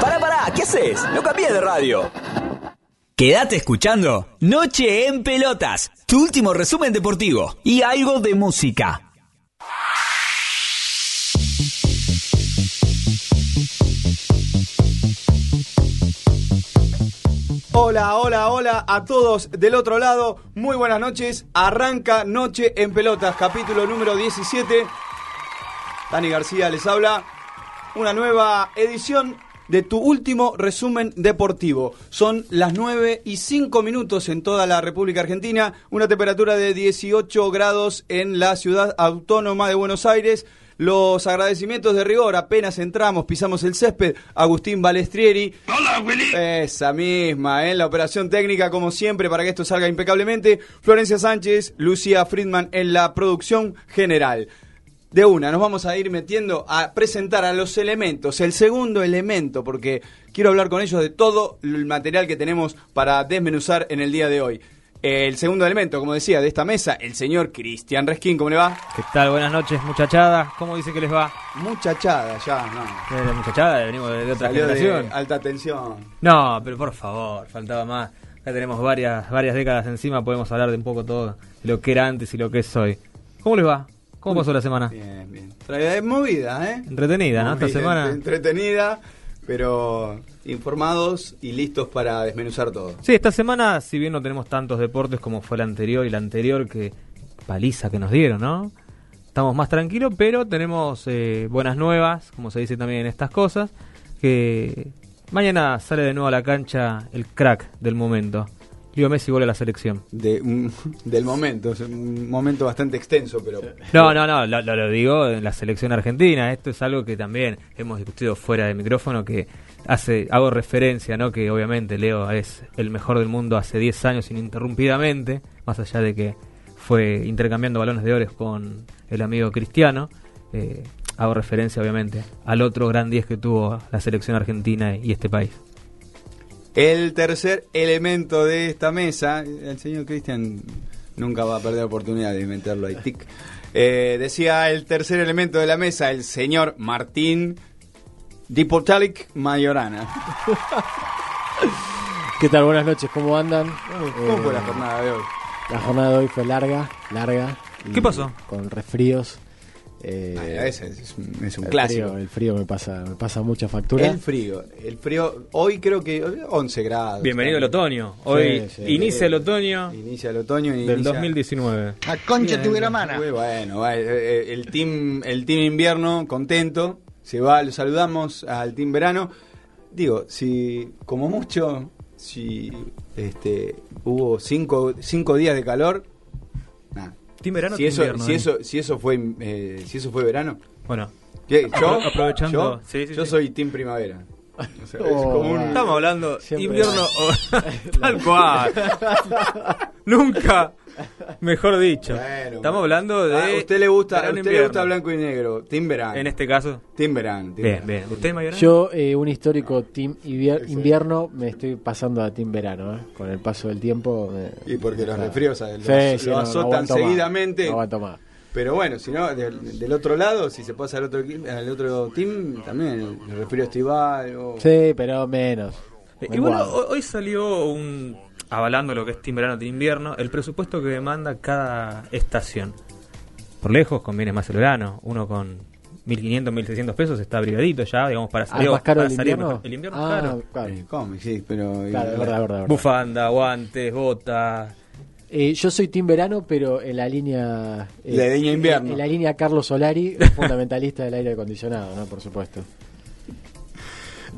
Pará, pará, ¿qué haces? No cambié de radio. Quédate escuchando Noche en Pelotas, tu último resumen deportivo y algo de música. Hola, hola, hola a todos del otro lado. Muy buenas noches. Arranca Noche en Pelotas, capítulo número 17. Dani García les habla. Una nueva edición de tu último resumen deportivo. Son las 9 y 5 minutos en toda la República Argentina, una temperatura de 18 grados en la ciudad autónoma de Buenos Aires. Los agradecimientos de rigor, apenas entramos, pisamos el césped, Agustín Balestrieri. Hola, Willy. Esa misma, en la operación técnica, como siempre, para que esto salga impecablemente. Florencia Sánchez, Lucía Friedman en la producción general. De una, nos vamos a ir metiendo a presentar a los elementos, el segundo elemento, porque quiero hablar con ellos de todo el material que tenemos para desmenuzar en el día de hoy. El segundo elemento, como decía, de esta mesa, el señor Cristian Resquín, ¿cómo le va? ¿Qué tal? Buenas noches, muchachada. ¿Cómo dice que les va? Muchachada, ya, no. ¿De la muchachada? Venimos de, de otra Salió de generación. alta tensión. No, pero por favor, faltaba más. Ya tenemos varias, varias décadas encima, podemos hablar de un poco todo, lo que era antes y lo que es hoy. ¿Cómo les va? ¿Cómo pasó la semana? Bien, bien. Trae movida, ¿eh? Entretenida, ¿no? Esta semana. Entretenida, pero informados y listos para desmenuzar todo. Sí, esta semana, si bien no tenemos tantos deportes como fue la anterior y la anterior, que paliza que nos dieron, ¿no? Estamos más tranquilos, pero tenemos eh, buenas nuevas, como se dice también en estas cosas, que mañana sale de nuevo a la cancha el crack del momento. Leo Messi vuelve a la selección. De, un- del momento, es un momento bastante extenso, pero... No, no, no, lo, lo- lo digo en la selección argentina. Esto es algo que también hemos discutido fuera de micrófono, que hace hago referencia, ¿no? Que obviamente Leo es el mejor del mundo hace 10 años ininterrumpidamente, más allá de que fue intercambiando balones de oro con el amigo Cristiano. eh, hago referencia, obviamente, al otro gran 10 que tuvo la selección argentina y este país. El tercer elemento de esta mesa, el señor Cristian nunca va a perder oportunidad de meterlo ahí, tic. Eh, decía el tercer elemento de la mesa, el señor Martín Dipotalic Mayorana. ¿Qué tal? Buenas noches, ¿cómo andan? ¿Cómo Eh, fue la jornada de hoy? La jornada de hoy fue larga, larga. ¿Qué pasó? Con resfríos. Eh, Ah, ese es, un- es un el clásico. Frío, el frío me pasa, me pasa mucha factura. El frío, el frío, hoy creo que 11 grados. Bienvenido el otoño. Hoy Sí, sí. inicia el otoño Inicia el otoño y del inicia- 2019. La concha Bien, tuviera mana. Muy bueno, eh, eh, el team, el team invierno contento, se va, lo saludamos al team verano. Digo, si como mucho, si este hubo cinco, cinco días de calor. ¿Team verano si team eso, invierno, si Dani? eso, si eso fue, eh, si eso fue verano, Bueno, ¿qué? yo, Apro- aprovechando- yo, sí, sí, yo sí. soy team primavera. O sea, es Oh, como un-. Estamos hablando Siempre. invierno o- tal cual. Nunca mejor dicho. Bueno, Estamos bueno. hablando de Ah, a usted le gusta, a verano, usted le gusta blanco y negro, team verano. En este caso. Team Bien, verano. bien. ¿Usted Mayorana? Yo, eh, un histórico team invier- invierno, me estoy pasando a team verano. ¿eh? Con el paso del tiempo. me- Y porque los Ah. resfríos lo, Sí, sí, lo no, no azotan seguidamente. no aguanto más. Pero bueno, si no, del, del otro lado, si se pasa al otro, al otro team, también el resfrío estival. O... Sí, pero menos. Eh, Me y bueno, hoy salió un. Avalando lo que es team verano, team invierno, el presupuesto que demanda cada estación. Por lejos conviene más el verano. Uno con 1.500, 1.600 pesos está abrigadito ya, digamos, para Ah, salir. ¿es más caro para el salir invierno? mejor. El invierno es ah, caro. claro. Eh. Sí, pero. Claro, es verdad, es verdad, es verdad. Bufanda, guantes, botas. Eh, yo soy Team Verano, pero en la línea. eh, La línea invierno. En, en la línea Carlos Solari, fundamentalista del aire acondicionado, ¿no? Por supuesto.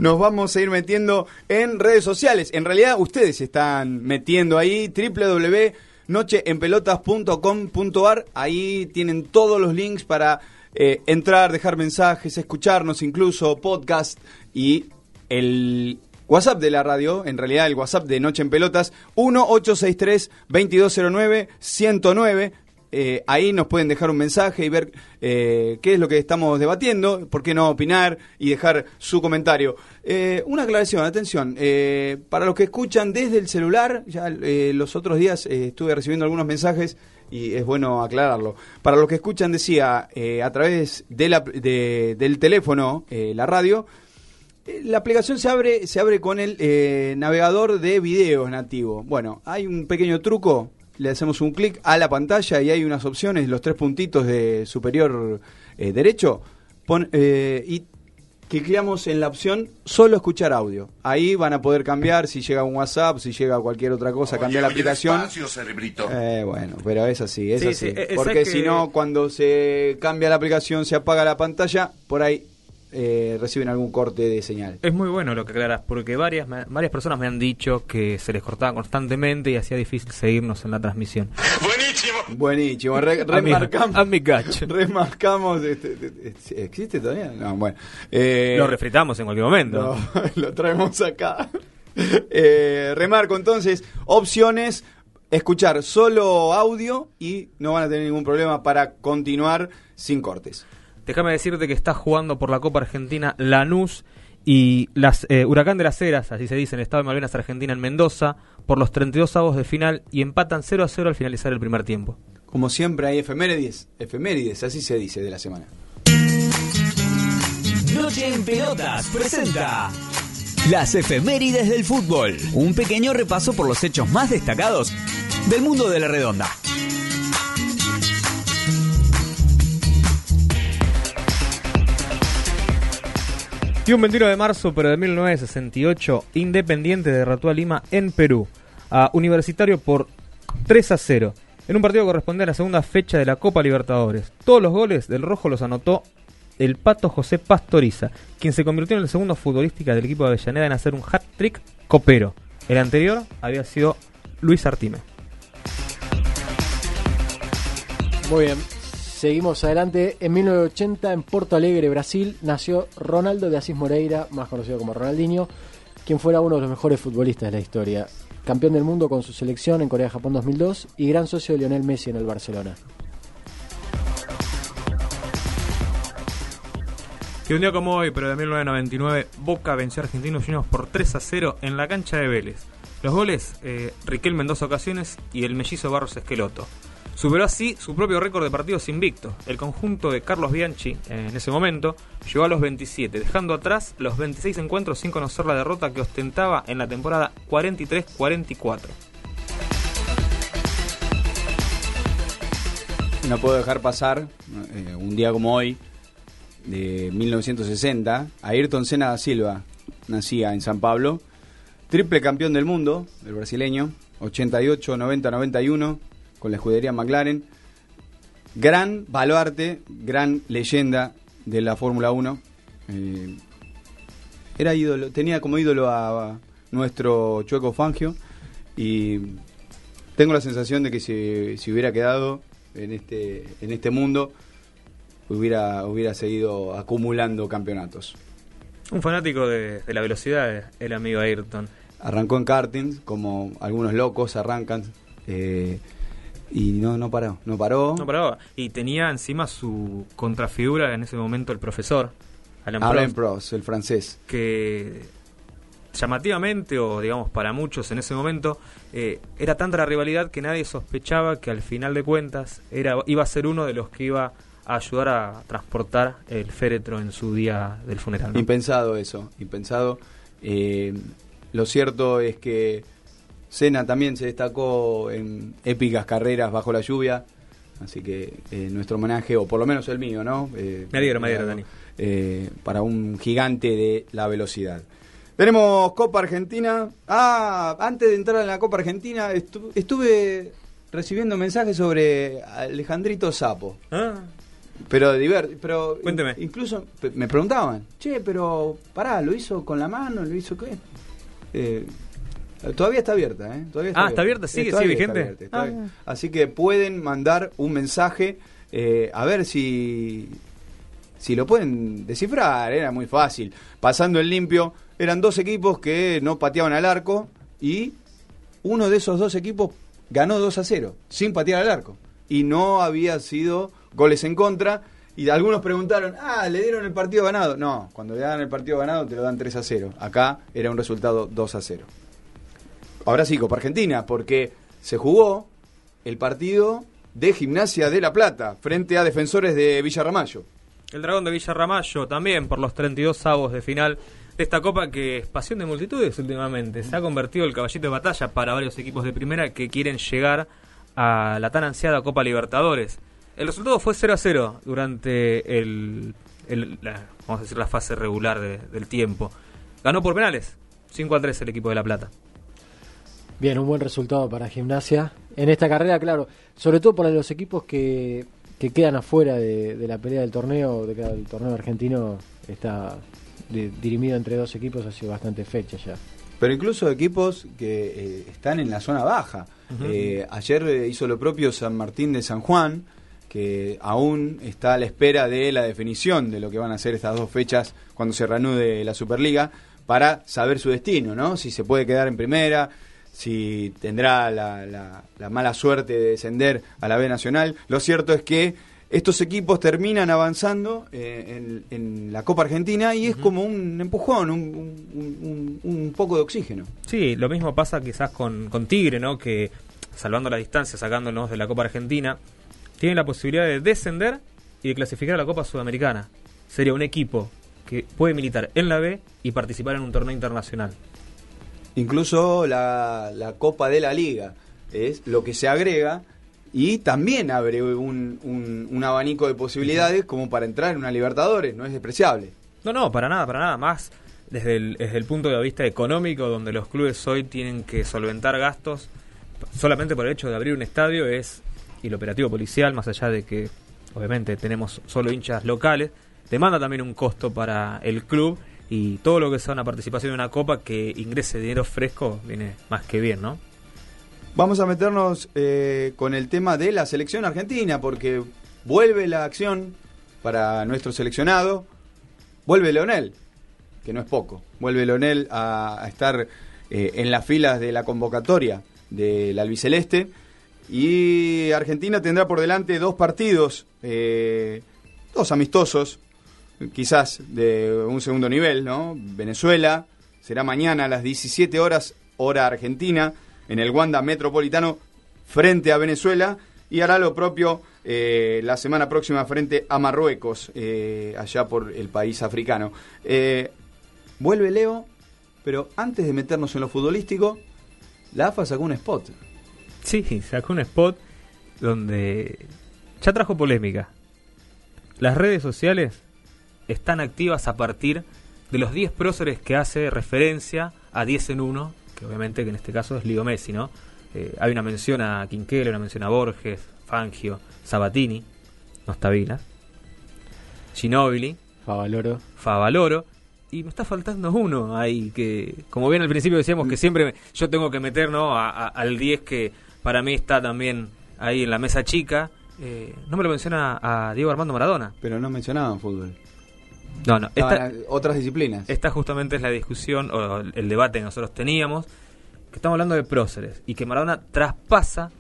Nos vamos a ir metiendo en redes sociales. En realidad, ustedes están metiendo ahí. www.nocheenpelotas.com.ar. Ahí tienen todos los links para eh, entrar, dejar mensajes, escucharnos incluso, podcast y el WhatsApp de la radio, en realidad el WhatsApp de Noche en Pelotas, 1-863-2209-109. Eh, ahí nos pueden dejar un mensaje y ver eh, qué es lo que estamos debatiendo, por qué no opinar y dejar su comentario. Eh, una aclaración, atención, eh, para los que escuchan desde el celular, ya los otros días estuve recibiendo algunos mensajes y es bueno aclararlo. Para los que escuchan, decía, a través la- de- del teléfono, la radio, la aplicación se abre, se abre con el navegador de videos nativo. Bueno, hay un pequeño truco. Le hacemos un clic a la pantalla y hay unas opciones, los tres puntitos de superior eh, derecho. Pon- eh, y cliqueamos en la opción solo escuchar audio. Ahí van a poder cambiar si llega un WhatsApp, si llega cualquier otra cosa, cambiar la aplicación. cerebrito. Eh, bueno, pero es así, es Sí, así. sí, eh, Porque ¿sabes si que- no, cuando se cambia la aplicación, se apaga la pantalla, por ahí eh, reciben algún corte de señal. Es muy bueno lo que aclaras, porque varias, me- varias personas me han dicho que se les cortaba constantemente y hacía difícil seguirnos en la transmisión. Buenísimo. Buenísimo, re- A mi- remarcamos. a mi gacho. Remarcamos. este, este, este, ¿Existe todavía? No, bueno. Eh, Lo refritamos en cualquier momento. No, lo traemos acá. Eh, remarco entonces, opciones, escuchar solo audio y no van a tener ningún problema para continuar sin cortes. Déjame decirte que está jugando por la Copa Argentina Lanús y las eh, Huracán de las Heras, así se dice en el estado de Malvinas Argentina en Mendoza, por los 32 avos de final y empatan 0 a 0 al finalizar el primer tiempo. Como siempre hay efemérides, efemérides, así se dice de la semana. Noche en Pelotas presenta las efemérides del fútbol. Un pequeño repaso por los hechos más destacados del mundo de la redonda. Y un 21 de marzo, pero de 1968, Independiente derrotó a Lima en Perú, a Universitario por 3 a 0, en un partido que corresponde a la segunda fecha de la Copa Libertadores. Todos los goles del rojo los anotó el pato José Pastoriza, quien se convirtió en el segundo futbolística del equipo de Avellaneda en hacer un hat-trick copero. El anterior había sido Luis Artime. Muy bien. Seguimos adelante. En 1980, en Porto Alegre, Brasil, nació Ronaldo de Asís Moreira, más conocido como Ronaldinho, quien fuera uno de los mejores futbolistas de la historia. Campeón del mundo con su selección en Corea-Japón 2002 y gran socio de Lionel Messi en el Barcelona. Y un día como hoy, pero de 1999, Boca venció a Argentinos Juniors por 3 a 0 en la cancha de Vélez. Los goles, eh, Riquelme en dos ocasiones y el mellizo Barros Esqueloto. Superó así su propio récord de partidos invictos. El conjunto de Carlos Bianchi, eh, en ese momento, llegó a los 27, dejando atrás los 26 encuentros sin conocer la derrota que ostentaba en la temporada 43-44. No puedo dejar pasar eh, un día como hoy, de 1960, Ayrton Senna da Silva nacía en San Pablo, triple campeón del mundo, el brasileño, 88, 90, 91, con la escudería McLaren. Gran baluarte, gran leyenda de la Fórmula 1. Eh, era ídolo, tenía como ídolo a, a nuestro Chueco Fangio y tengo la sensación de que si, si hubiera quedado en este, en este mundo, hubiera, hubiera seguido acumulando campeonatos. Un fanático de, de la velocidad, el amigo Ayrton. Arrancó en karting, como algunos locos arrancan, eh, y no, no paró, no paró. No paraba. Y tenía encima su contrafigura en ese momento el profesor, Alan Prost, Prost, el francés. que llamativamente, o digamos para muchos en ese momento, eh, era tanta la rivalidad que nadie sospechaba que al final de cuentas era, iba a ser uno de los que iba a ayudar a transportar el féretro en su día del funeral. ¿no? Impensado eso, impensado. Eh, lo cierto es que Senna también se destacó en épicas carreras bajo la lluvia, así que eh, nuestro homenaje, o por lo menos el mío, ¿no? Eh, Me alegro, me alegro, Dani. eh, para un gigante de la velocidad. Tenemos Copa Argentina. Ah, antes de entrar en la Copa Argentina, estu- estuve recibiendo mensajes sobre Alejandrito Sapo. Ah, Pero divert, pero Cuénteme. in- incluso me preguntaban, che, pero pará, ¿lo hizo con la mano? ¿Lo hizo qué? Eh, todavía está abierta, ¿eh? Todavía Ah, ¿está abierta? ¿Sigue- sigue está vigente? abierta, está Ah. abierta. Así que pueden mandar un mensaje, eh, a ver si si lo pueden descifrar, era muy fácil. Pasando el limpio, eran dos equipos que no pateaban al arco y uno de esos dos equipos ganó 2 a 0, sin patear al arco. Y no había sido goles en contra. Y algunos preguntaron, ah, ¿le dieron el partido ganado? No, cuando le dan el partido ganado te lo dan 3 a 0. Acá era un resultado 2 a 0. Ahora sí, Copa Argentina, porque se jugó el partido de Gimnasia de La Plata frente a defensores de Villarramayo. El Dragón de Villarramayo también por los 32 avos de final de esta copa que es pasión de multitudes últimamente. Se ha convertido el caballito de batalla para varios equipos de primera que quieren llegar a la tan ansiada Copa Libertadores. El resultado fue 0 a 0 durante el, la, vamos a decir la fase regular del tiempo. Ganó por penales, 5 a 3 el equipo de La Plata. Bien, un buen resultado para Gimnasia. En esta carrera, claro, sobre todo para los equipos que, que quedan afuera de, la pelea del torneo, de que el torneo argentino está dirimido entre dos equipos hace bastante fecha ya. Pero incluso equipos que eh, están en la zona baja. Eh, ayer eh, hizo lo propio San Martín de San Juan, que aún está a la espera de la definición de lo que van a hacer estas dos fechas cuando se reanude la Superliga, para saber su destino, ¿no? Si se puede quedar en primera, si tendrá la, mala suerte de descender a la B Nacional. Lo cierto es que estos equipos terminan avanzando eh, en, la Copa Argentina y es como un empujón, un, poco de oxígeno. Sí, lo mismo pasa quizás con, con Tigre, ¿no? Que salvando la distancia, sacándonos de la Copa Argentina, tiene la posibilidad de descender y de clasificar a la Copa Sudamericana. Sería un equipo que puede militar en la B y participar en un torneo internacional. Incluso la, Copa de la Liga es lo que se agrega y también abre un, abanico de posibilidades como para entrar en una Libertadores, no es despreciable. No, no, para nada, para nada. Más desde el, desde el punto de vista económico, donde los clubes hoy tienen que solventar gastos solamente por el hecho de abrir un estadio es y el operativo policial, más allá de que obviamente tenemos solo hinchas locales, demanda también un costo para el club y todo lo que sea una participación en una copa que ingrese dinero fresco viene más que bien, ¿no? Vamos a meternos eh, con el tema de la selección argentina, porque vuelve la acción para nuestro seleccionado, vuelve Leonel, que no es poco, vuelve Leonel a, estar eh, en las filas de la convocatoria del albiceleste. Y Argentina tendrá por delante dos partidos, eh, dos amistosos, quizás de un segundo nivel, ¿no? Venezuela será mañana a las 17 horas, hora argentina, en el Wanda Metropolitano frente a Venezuela y hará lo propio eh, la semana próxima frente a Marruecos, eh, allá por el país africano. Eh, vuelve Leo, pero antes de meternos en lo futbolístico, la AFA sacó un spot. Sí, sacó un spot donde ya trajo polémica. Las redes sociales están activas a partir de los 10 próceres que hace referencia a 10 en 1, que obviamente que en este caso es Ligo Messi, ¿no? Eh, hay una mención a Quinquelo, una mención a Borges, Fangio, Sabatini, no está Vila, Ginobili, Favaloro. Favaloro, y me está faltando uno ahí, que como bien al principio decíamos que siempre yo tengo que meter ¿no? al 10 que para mí está también ahí en la mesa chica, eh, no me lo menciona a Diego Armando Maradona. Pero no mencionaban fútbol. No, no. otras disciplinas. Esta justamente es la discusión o el debate que nosotros teníamos, que estamos hablando de próceres y que Maradona traspasa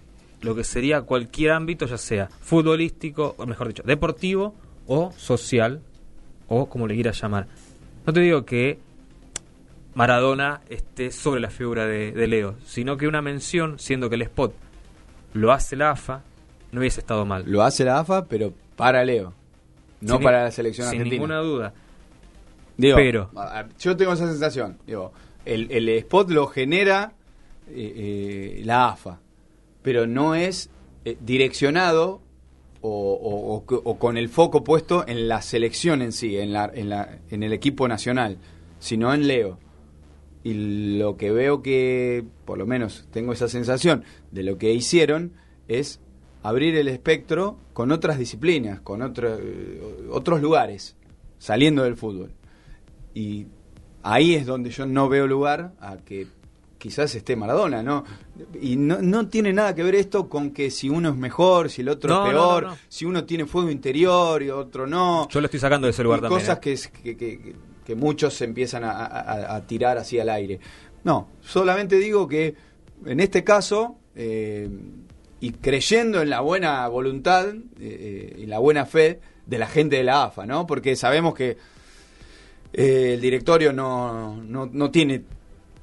lo que sería cualquier ámbito, ya sea futbolístico, o mejor dicho, deportivo o social, o como le quieras llamar. No te digo que Maradona esté sobre la figura de, de Leo, sino que una mención, siendo que el spot lo hace la AFA, no hubiese estado mal. Lo hace la AFA, pero para Leo. No para la selección sin argentina. Sin ninguna duda. Digo, pero yo tengo esa sensación. Digo, el, el spot lo genera eh, eh, la AFA, pero no es eh, direccionado o, o, con el foco puesto en la selección en sí, en, la, en, la, en el equipo nacional, sino en Leo. Y lo que veo que, por lo menos tengo esa sensación de lo que hicieron, es abrir el espectro con otras disciplinas, con otros lugares, saliendo del fútbol. Y ahí es donde yo no veo lugar a que, quizás esté Maradona, ¿no? Y no, no tiene nada que ver esto con que si uno es mejor, si el otro No, es peor, no, si uno tiene fuego interior y otro no. Yo lo estoy sacando de ese lugar Y también. cosas ¿eh? que, que, que- muchos se empiezan a, a- a tirar así al aire. No, solamente digo que en este caso, eh, y creyendo en la buena voluntad eh, eh, y la buena fe de la gente de la AFA, ¿no? Porque sabemos que eh, el directorio no, no, no tiene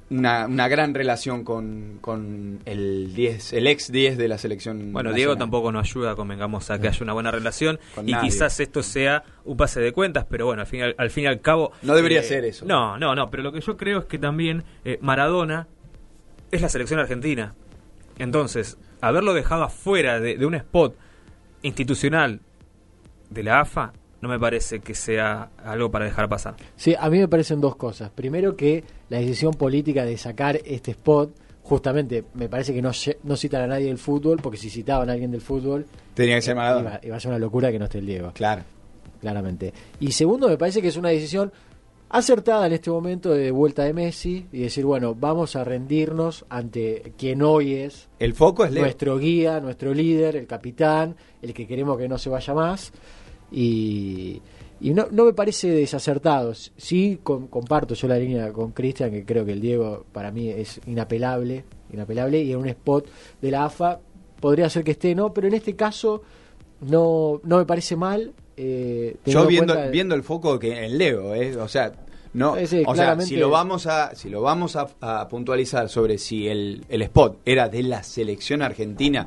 una, una gran relación con, con el 10, el ex 10 de la selección. Bueno, Diego tampoco nos ayuda, convengamos a que haya una buena relación Con y nadie. quizás esto sea un pase de cuentas, pero bueno, al fin, al, al fin y al cabo... No debería ser eso. No, no, no, pero lo que yo creo es que también eh, Maradona es la selección argentina. Entonces, haberlo dejado afuera de, de un spot institucional de la AFA no me parece que sea algo para dejar pasar. Sí, a mí me parecen dos cosas. Primero que la decisión política de sacar este spot, justamente me parece que no, no citan a nadie del fútbol, porque si citaban a alguien del fútbol, Tenía que ser Maradona. iba, iba a ser una locura que no esté el Diego, Claro. claramente. Y segundo, me parece que es una decisión acertada en este momento de vuelta de Messi y decir, bueno, vamos a rendirnos ante quien hoy es El foco es Leo. nuestro guía, nuestro líder, el capitán, el que queremos que no se vaya más. Y, y no, no me parece desacertado. Sí, com- comparto yo la línea con Cristian, que creo que el Diego para mí es inapelable, inapelable, y en un spot de la AFA podría ser que esté, ¿no? Pero en este caso no, no me parece mal. Eh, Yo viendo, cuenta- viendo el foco que en Leo, ¿eh? o sea, no, Sí, sí, o sea, si lo vamos a, si lo vamos a, a puntualizar sobre si el, el spot era de la selección argentina,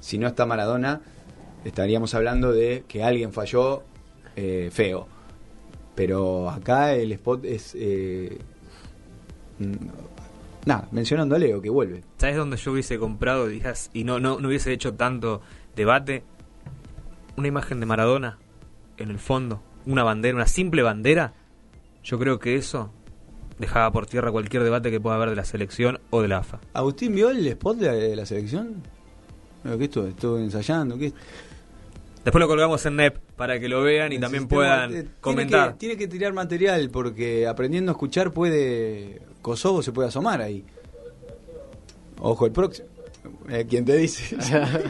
si no está Maradona, estaríamos hablando de que alguien falló eh, feo. Pero acá el spot es eh, mm, nada, mencionando a Leo que vuelve. ¿Sabes dónde yo hubiese comprado y no, no, no hubiese hecho tanto debate? Una imagen de Maradona en el fondo, una bandera, una simple bandera. Yo creo que eso dejaba por tierra cualquier debate que pueda haber de la selección o de la AFA. ¿Agustín vio el spot de la, selección? ¿Qué estuvo? ¿Estuvo ensayando? ¿Qué? Después lo colgamos en NEP para que lo vean y El también puedan tiene comentar. que- Tiene que, tirar material porque aprendiendo a escuchar puede. Kosovo se puede asomar ahí. Ojo el próximo. Eh, ¿Quién te dice?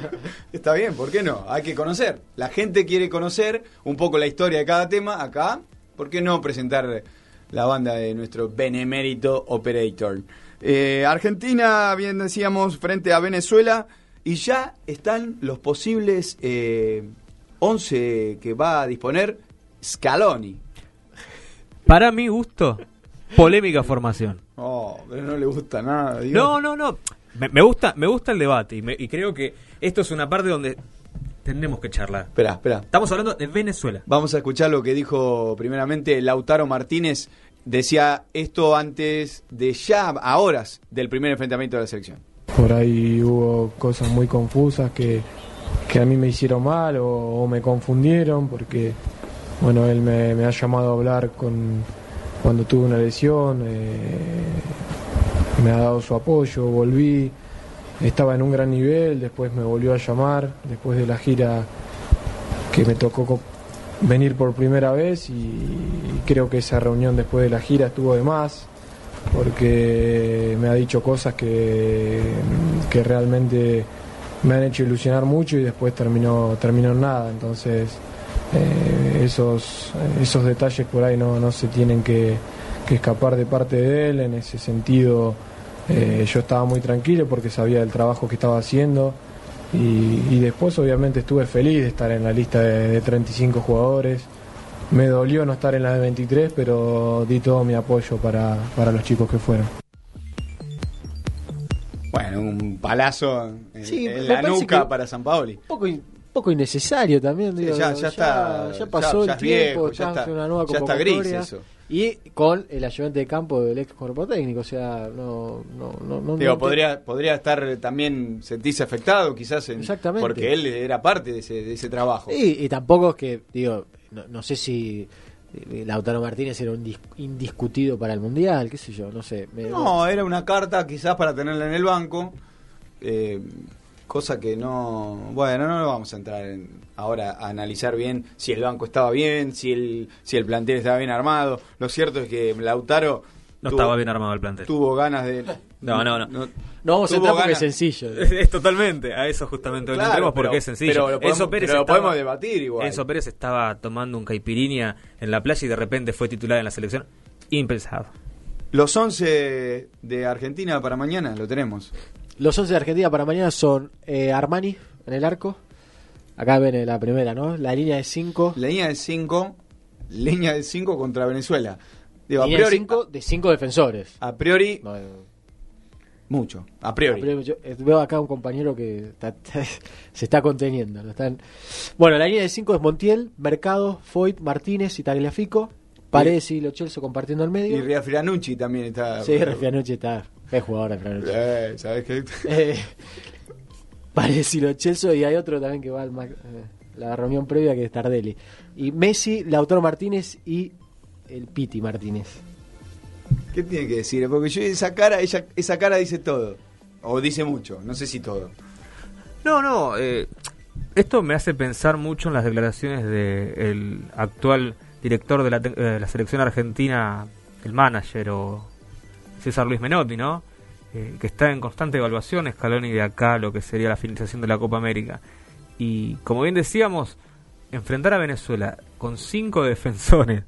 Está bien, ¿por qué no? Hay que conocer. La gente quiere conocer un poco la historia de cada tema. Acá, ¿por qué no presentar la banda de nuestro benemérito Operator? Eh, Argentina, bien decíamos, frente a Venezuela. Y ya están los posibles eh, 11 que va a disponer Scaloni. Para mi gusto, polémica formación. Oh, pero no le gusta nada. Dios. No, no, no. Me, me gusta, me gusta el debate y, me- y creo que esto es una parte donde tendremos que charlar. Espera, espera. Estamos hablando de Venezuela. Vamos a escuchar lo que dijo primeramente Lautaro Martínez. Decía esto antes de ya, a horas del primer enfrentamiento de la selección. Por ahí hubo cosas muy confusas que, que a mí me hicieron mal o, o me confundieron porque, bueno, él me, me ha llamado a hablar con, cuando tuve una lesión, eh, me ha dado su apoyo, volví, estaba en un gran nivel, después me volvió a llamar, después de la gira que me tocó venir por primera vez y creo que esa reunión después de la gira estuvo de más porque me ha dicho cosas que, que realmente me han hecho ilusionar mucho y después terminó, terminó en nada. Entonces, eh, esos, esos detalles por ahí no, no se tienen que, que escapar de parte de él. En ese sentido, eh, yo estaba muy tranquilo porque sabía del trabajo que estaba haciendo. Y, y después, obviamente, estuve feliz de estar en la lista de, de 35 jugadores. Me dolió no estar en la de 23, pero di todo mi apoyo para, para los chicos que fueron. Bueno, un palazo en, Sí, en me la nuca para San Paoli. Un poco, in- poco innecesario también. Sí, digo, ya- ya está- ya pasó ya- ya el es tiempo, viejo, ya estamos está- en una nueva ya está gris eso. Y con el ayudante de campo del ex cuerpo técnico, o sea, no. no, no, no- Digo, podría, podría estar también sentirse afectado, quizás, en- Exactamente. porque él era parte de ese, de ese trabajo. Y, y tampoco es que, digo, no, no sé si eh, Lautaro Martínez era un dis- indiscutido para el mundial, qué sé yo, no sé. me- No, era una carta quizás para tenerla en el banco, eh, cosa que no... Bueno, no lo vamos a entrar en- ahora a analizar bien si el banco estaba bien, si el, si el plantel estaba bien armado. Lo cierto es que Lautaro No tuvo- estaba bien armado el plantel. tuvo ganas de... No, no, no. No vamos a entrar porque ganas. es sencillo. Es, es totalmente, a eso justamente Claro, entremos porque pero- es sencillo. pero lo podemos- Enzo Pérez pero lo estaba- podemos debatir igual. Enzo Pérez estaba tomando un caipirinha en la playa y de repente fue titular en la selección. Impensado. Los 11 de Argentina para mañana lo tenemos. Los 11 de Argentina para mañana son eh, Armani en el arco. Acá ven la primera, ¿no? La línea de 5. Línea de 5, línea de 5 contra Venezuela. Digo, a Línea de priori, 5 de 5 defensores. a priori, No, mucho. A priori. yo, eh, veo acá un compañero que está- se está conteniendo. están... Bueno, la línea de 5 es Montiel, Mercado, Foyt, Martínez y Tagliafico. Paredes y Lo Celso compartiendo el Y medio. Riafranucci también está. Sí, Refianucci está. Es jugador Refianucci. Eh, ¿Sabes qué? Eh, Paredes y Lo Celso y hay otro también que va al Mac- eh, la reunión previa que es Tardelli. Y Messi, Lautaro Martínez y el Piti Martínez. ¿Qué tiene que decir? Porque yo esa cara, ella, esa cara dice todo. O dice mucho, no sé si todo. No, no, eh, esto me hace pensar mucho en las declaraciones del actual director de la, eh, la selección argentina, el manager o César Luis Menotti, ¿no? Eh, que está en constante evaluación Scaloni de acá lo que sería la finalización de la Copa América. Y como bien decíamos, enfrentar a Venezuela con cinco defensores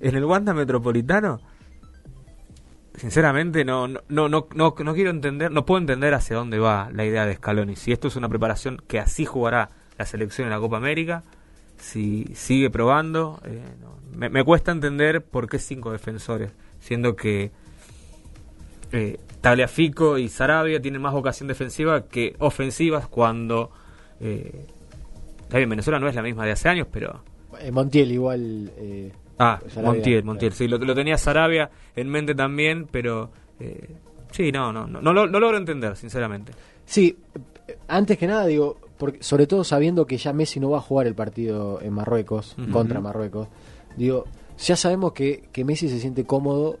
en el Wanda Metropolitano, sinceramente no, no, no, no, quiero entender, no puedo entender hacia dónde va la idea de Scaloni. Si esto es una preparación que así jugará la selección en la Copa América, si sigue probando, eh, me, me cuesta entender por qué cinco defensores, siendo que eh, Tagliafico y Sarabia tienen más vocación defensiva que ofensivas cuando... Eh, bien, Venezuela no es la misma de hace años, pero... Eh, Montiel igual. eh, Ah, Sarabia, Montiel, claro. Montiel, sí, lo, lo tenía Sarabia en mente también, pero... eh, sí, no, no, no, no, lo- no logro entender, sinceramente. Sí, eh, antes que nada digo, porque, sobre todo sabiendo que ya Messi no va a jugar el partido en Marruecos, contra Marruecos, digo, ya sabemos que, que Messi se siente cómodo,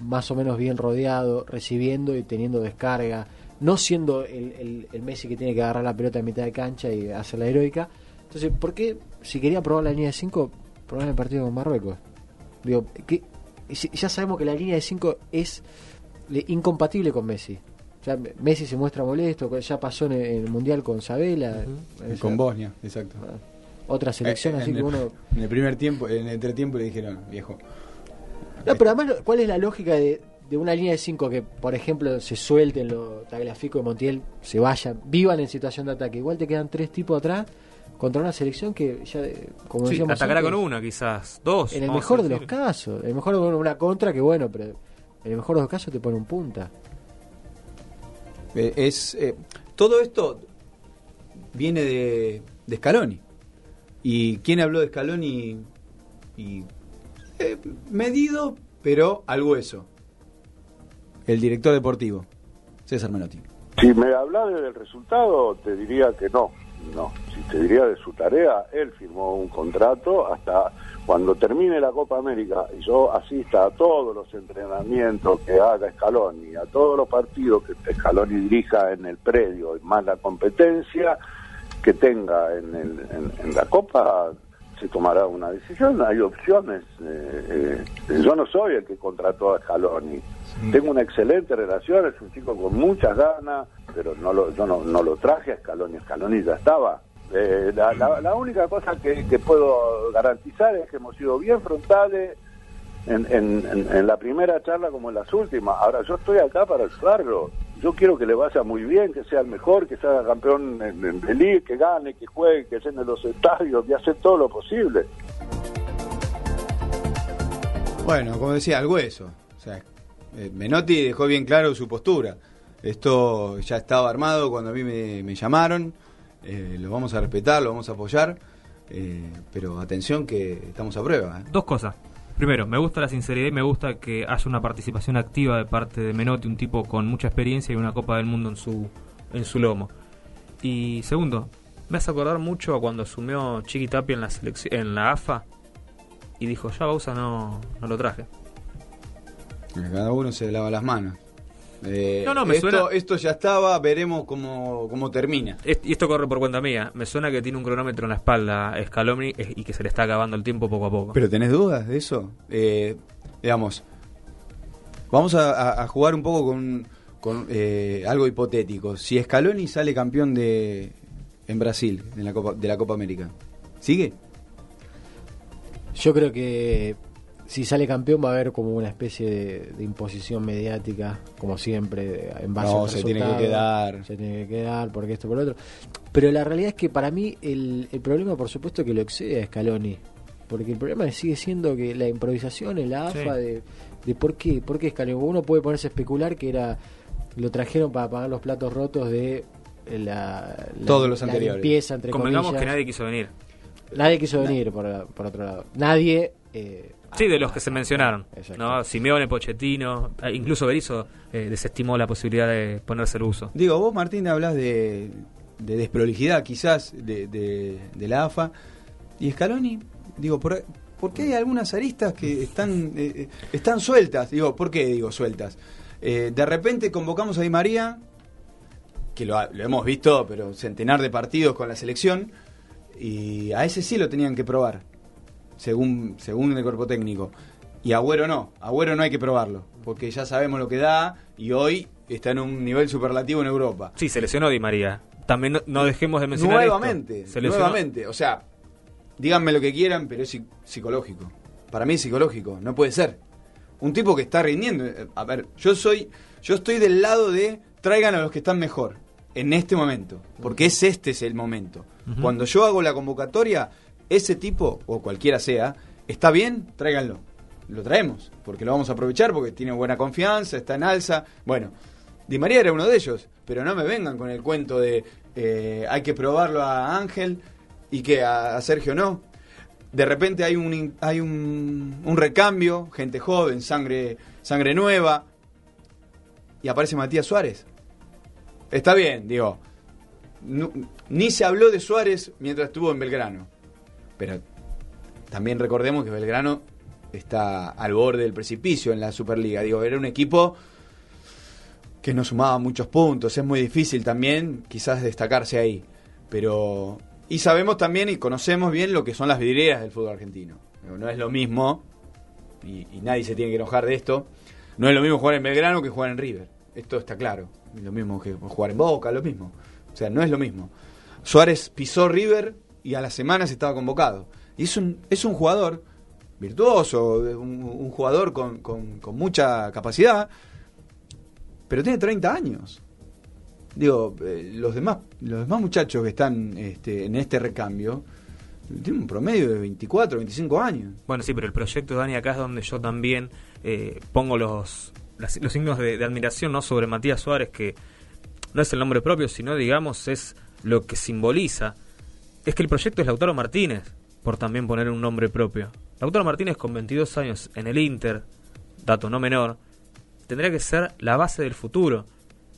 más o menos bien rodeado, recibiendo y teniendo descarga, no siendo el, el- el Messi que tiene que agarrar la pelota en mitad de cancha y hacer la heroica. Entonces, ¿por qué si quería probar la línea de 5, probar el partido con Marruecos? Digo, que, ya sabemos que la línea de 5 es le- incompatible con Messi. Ya Messi se muestra molesto, ya pasó en el, Mundial con Sabela. Con Bosnia, exacto. Otra selección, Eh, así que el- uno... En el primer tiempo, en el entretiempo le dijeron, viejo. No, pero además, ¿cuál es la lógica de, de una línea de 5 que, por ejemplo, se suelten los Tagliafico y Montiel, se vayan, vivan en situación de ataque? Igual te quedan tres tipos atrás contra una selección que ya, eh, como Sí, decíamos atacará antes, con una, quizás, dos. En el mejor de los casos, en el mejor de una contra que bueno, pero en el mejor de los casos te pone un punta. Eh, es eh, Todo esto viene de, de Scaloni. ¿Y quién habló de Scaloni? Y, eh, medido, pero al hueso. El director deportivo, César Menotti. Si me hablas del resultado, te diría que no. No, si te diría de su tarea, él firmó un contrato hasta cuando termine la Copa América y yo asista a todos los entrenamientos que haga Scaloni, a todos los partidos que Scaloni dirija en el predio y más la competencia que tenga en, el- en- en la Copa, se tomará una decisión. Hay opciones. eh, eh, yo no soy el que contrató a Scaloni. Tengo una excelente relación, es un chico con muchas ganas, pero no lo, yo no, no lo traje a Scaloni, Scaloni ya estaba. Eh, la, la- la única cosa que, que puedo garantizar es que hemos sido bien frontales en, en- en- en la primera charla como en las últimas. Ahora, yo estoy acá para ayudarlo. Yo quiero que le vaya muy bien, que sea el mejor, que sea campeón en, en de Liga, que gane, que juegue, que llene los estadios, que hace todo lo posible. Bueno, como decía, al hueso. O sea, eh, Menotti dejó bien claro su postura. Esto ya estaba armado cuando a mí me, me llamaron. eh, lo vamos a respetar, lo vamos a apoyar. eh, pero atención que estamos a prueba. ¿eh? Dos cosas. Primero, me gusta la sinceridad y me gusta que haya una participación activa de parte de Menotti, un tipo con mucha experiencia y una Copa del Mundo en su, en su lomo. Y segundo, me hace acordar mucho a cuando asumió Chiqui Tapia en la, en la AFA y dijo, ya Bausa no, no lo traje. Cada uno se lava las manos. Eh, No, no, me esto, suena- esto ya estaba, veremos cómo, cómo termina. Est- Y esto corre por cuenta mía. Me suena que tiene un cronómetro en la espalda Scaloni y que se le está acabando el tiempo poco a poco. ¿Pero tenés dudas de eso? Eh, digamos, vamos a, a- a jugar un poco con, con eh, algo hipotético. Si Scaloni sale campeón de en Brasil en la Copa, de la Copa América, ¿sigue? Yo creo que si sale campeón va a haber como una especie de, de imposición mediática, como siempre, en base No, al se tiene que quedar. Se tiene que quedar, porque esto, por lo otro. Pero la realidad es que para mí el, el problema, por supuesto, que lo excede a Scaloni. Porque el problema sigue siendo que la improvisación en la AFA Sí. de, de por qué, por qué Scaloni. Uno puede ponerse a especular que era lo trajeron para pagar los platos rotos de la, la- Todos los la anteriores. limpieza, entre Convengamos comillas. que nadie quiso venir. Nadie quiso venir, por, por otro lado. Nadie. eh, Sí, de los que se mencionaron. ¿no? Simeone, Pochettino, eh, incluso Berizzo eh, desestimó la posibilidad de ponerse el uso. Digo, vos Martín hablas de, de desprolijidad quizás de, de- de la AFA y Scaloni, digo, ¿por, por qué hay algunas aristas que están, eh, eh, están sueltas? Digo, ¿por qué digo sueltas? Eh, de repente convocamos a Di María, que lo, lo hemos visto, pero centenar de partidos con la selección, y a ese sí lo tenían que probar, según, según el cuerpo técnico. Y Agüero no, Agüero no hay que probarlo, porque ya sabemos lo que da y hoy está en un nivel superlativo en Europa. Sí, se lesionó Di María. También no, no dejemos de mencionar Nuevamente, esto. Se lesionó- nuevamente, o sea, díganme lo que quieran, pero es psi- psicológico. Para mí es psicológico, no puede ser. Un tipo que está rindiendo, eh, a ver, yo soy yo estoy del lado de traigan a los que están mejor en este momento, porque es este es el momento. Cuando yo hago la convocatoria, ese tipo o cualquiera sea, está bien, tráiganlo. Lo traemos, porque lo vamos a aprovechar porque tiene buena confianza, está en alza. Bueno, Di María era uno de ellos, pero no me vengan con el cuento de eh, hay que probarlo a Ángel y que a, Sergio no. De repente hay un hay un, un recambio, gente joven, sangre sangre nueva y aparece Matías Suárez. Está bien, digo. ni se habló de Suárez mientras estuvo en Belgrano. Pero también recordemos que Belgrano está al borde del precipicio en la Superliga. Digo, era un equipo que no sumaba muchos puntos. Es muy difícil también quizás destacarse ahí. Pero... Y sabemos también y conocemos bien lo que son las vidrieras del fútbol argentino. No es lo mismo, y nadie se tiene que enojar de esto, no es lo mismo jugar en Belgrano que jugar en River. Esto está claro. Es lo mismo que jugar en Boca, lo mismo. O sea, no es lo mismo. Suárez pisó River y a las semanas estaba convocado. Y es un, es un jugador virtuoso, un, jugador con, con- mucha capacidad, pero tiene 30 años. Digo, eh, los demás los demás muchachos que están este, en este recambio tienen un promedio de 24, 25 años. Bueno, sí, pero el proyecto de Dani acá es donde yo también eh, pongo los, los signos de, de admiración no sobre Matías Suárez, que no es el nombre propio, sino, digamos, es lo que simboliza. Es que el proyecto es Lautaro Martínez, por también poner un nombre propio. Lautaro Martínez con 22 años en el Inter, dato no menor, tendría que ser la base del futuro.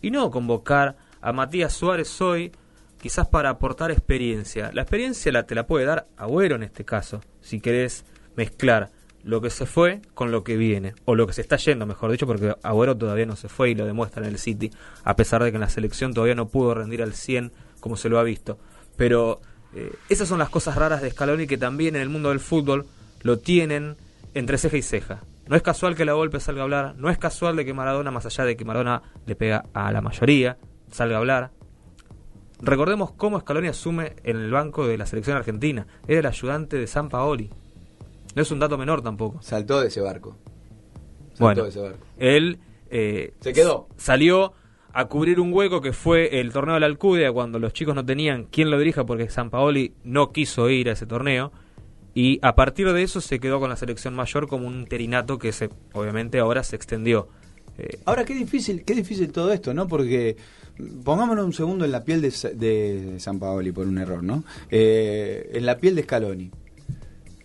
Y no convocar a Matías Suárez hoy, quizás para aportar experiencia. La experiencia la, te la puede dar Agüero en este caso, si querés mezclar lo que se fue con lo que viene, o lo que se está yendo, mejor dicho, porque Agüero todavía no se fue y lo demuestra en el City, a pesar de que en la selección todavía no pudo rendir al 100 como se lo ha visto. Pero eh, esas son las cosas raras de Scaloni que también en el mundo del fútbol lo tienen entre ceja y ceja. No es casual que la golpe salga a hablar, no es casual de que Maradona, más allá de que Maradona le pega a la mayoría, salga a hablar. Recordemos cómo Scaloni asume en el banco de la selección argentina. Era el ayudante de San Paoli. No es un dato menor tampoco. Saltó de ese barco. Saltó Bueno, de ese barco. él eh, Se quedó. Salió a cubrir un hueco que fue el torneo de la Alcudia cuando los chicos no tenían quien lo dirija porque San Paoli no quiso ir a ese torneo. Y a partir de eso se quedó con la selección mayor como un interinato que se, obviamente ahora se extendió. Eh, Ahora, qué difícil, qué difícil todo esto, ¿no? Porque mm, pongámonos un segundo en la piel de, Sa- de San Paoli por un error, ¿no? Eh, en la piel de Scaloni.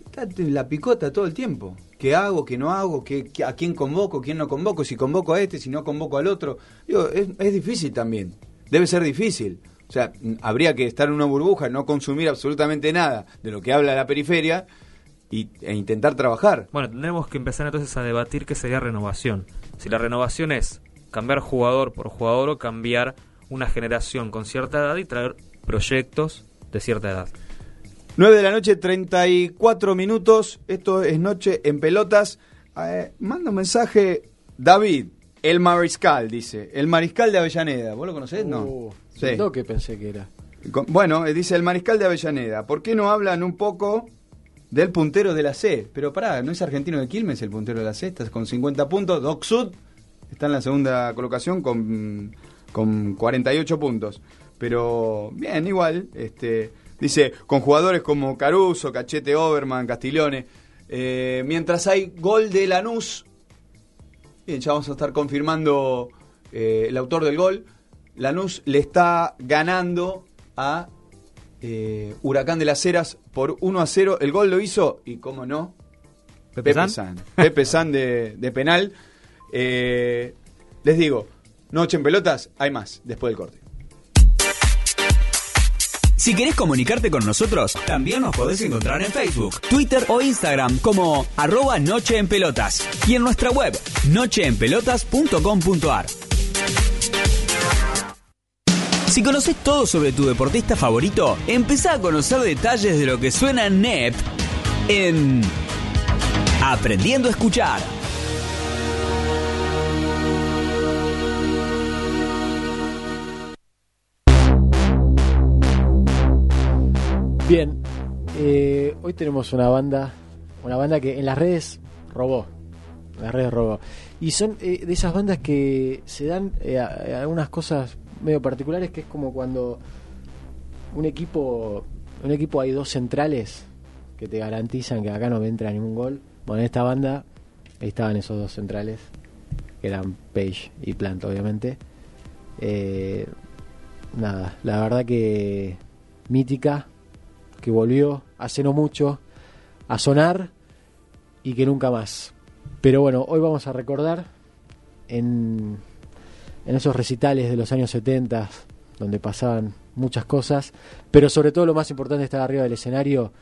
Está la picota todo el tiempo. ¿Qué hago, qué no hago? ¿Qué, ¿A quién convoco, quién no convoco? Si convoco a este, si no convoco al otro. Digo, es, es difícil también. Debe ser difícil. O sea, mm, habría que estar en una burbuja, no consumir absolutamente nada de lo que habla la periferia y, e intentar trabajar. Bueno, tendremos que empezar entonces a debatir qué sería renovación. Si la renovación es cambiar jugador por jugador o cambiar una generación con cierta edad y traer proyectos de cierta edad. 9 de la noche, 34 minutos. Esto es Noche en Pelotas. Eh, manda un mensaje, David, El Mariscal, dice. El Mariscal de Avellaneda. ¿Vos lo conocés? No. Uh, Sí. Lo que pensé que era. Bueno, eh, dice el Mariscal de Avellaneda. ¿Por qué no hablan un poco del puntero de la C? Pero pará, ¿no es argentino de Quilmes el puntero de la C? Está con 50 puntos. Doc Sud está en la segunda colocación con, con 48 puntos. Pero bien, igual. este Dice, con jugadores como Caruso, Cachete Overman, Castiglione. eh, mientras hay gol de Lanús, Bien, ya vamos a estar confirmando eh, el autor del gol. Lanús le está ganando a eh, Huracán de las Heras por 1 a 0. El gol lo hizo, y cómo no, Pepe Pepe San. San. Pepe San de, de penal. Les digo, noche en pelotas, hay más después del corte. Si querés comunicarte con nosotros, también nos podés encontrar en Facebook, Twitter o Instagram como arroba Noche en Pelotas y en nuestra web nocheenpelotas.com.ar. Si conoces todo sobre tu deportista favorito, empezá a conocer detalles de lo que suena NEP en Aprendiendo a Escuchar. Bien, eh, hoy tenemos una banda, una banda que en las redes robó, en las redes robó. Y son eh, de esas bandas que se dan eh, algunas cosas medio particulares, que es como cuando un equipo, un equipo hay dos centrales que te garantizan que acá no me entra ningún gol. Bueno, en esta banda estaban esos dos centrales, que eran Page y Plant, obviamente. Eh, nada, la verdad que mítica, que volvió hace no mucho a sonar y que nunca más. Pero bueno, hoy vamos a recordar en, en esos recitales de los años 70 donde pasaban muchas cosas, pero sobre todo lo más importante estar arriba del escenario,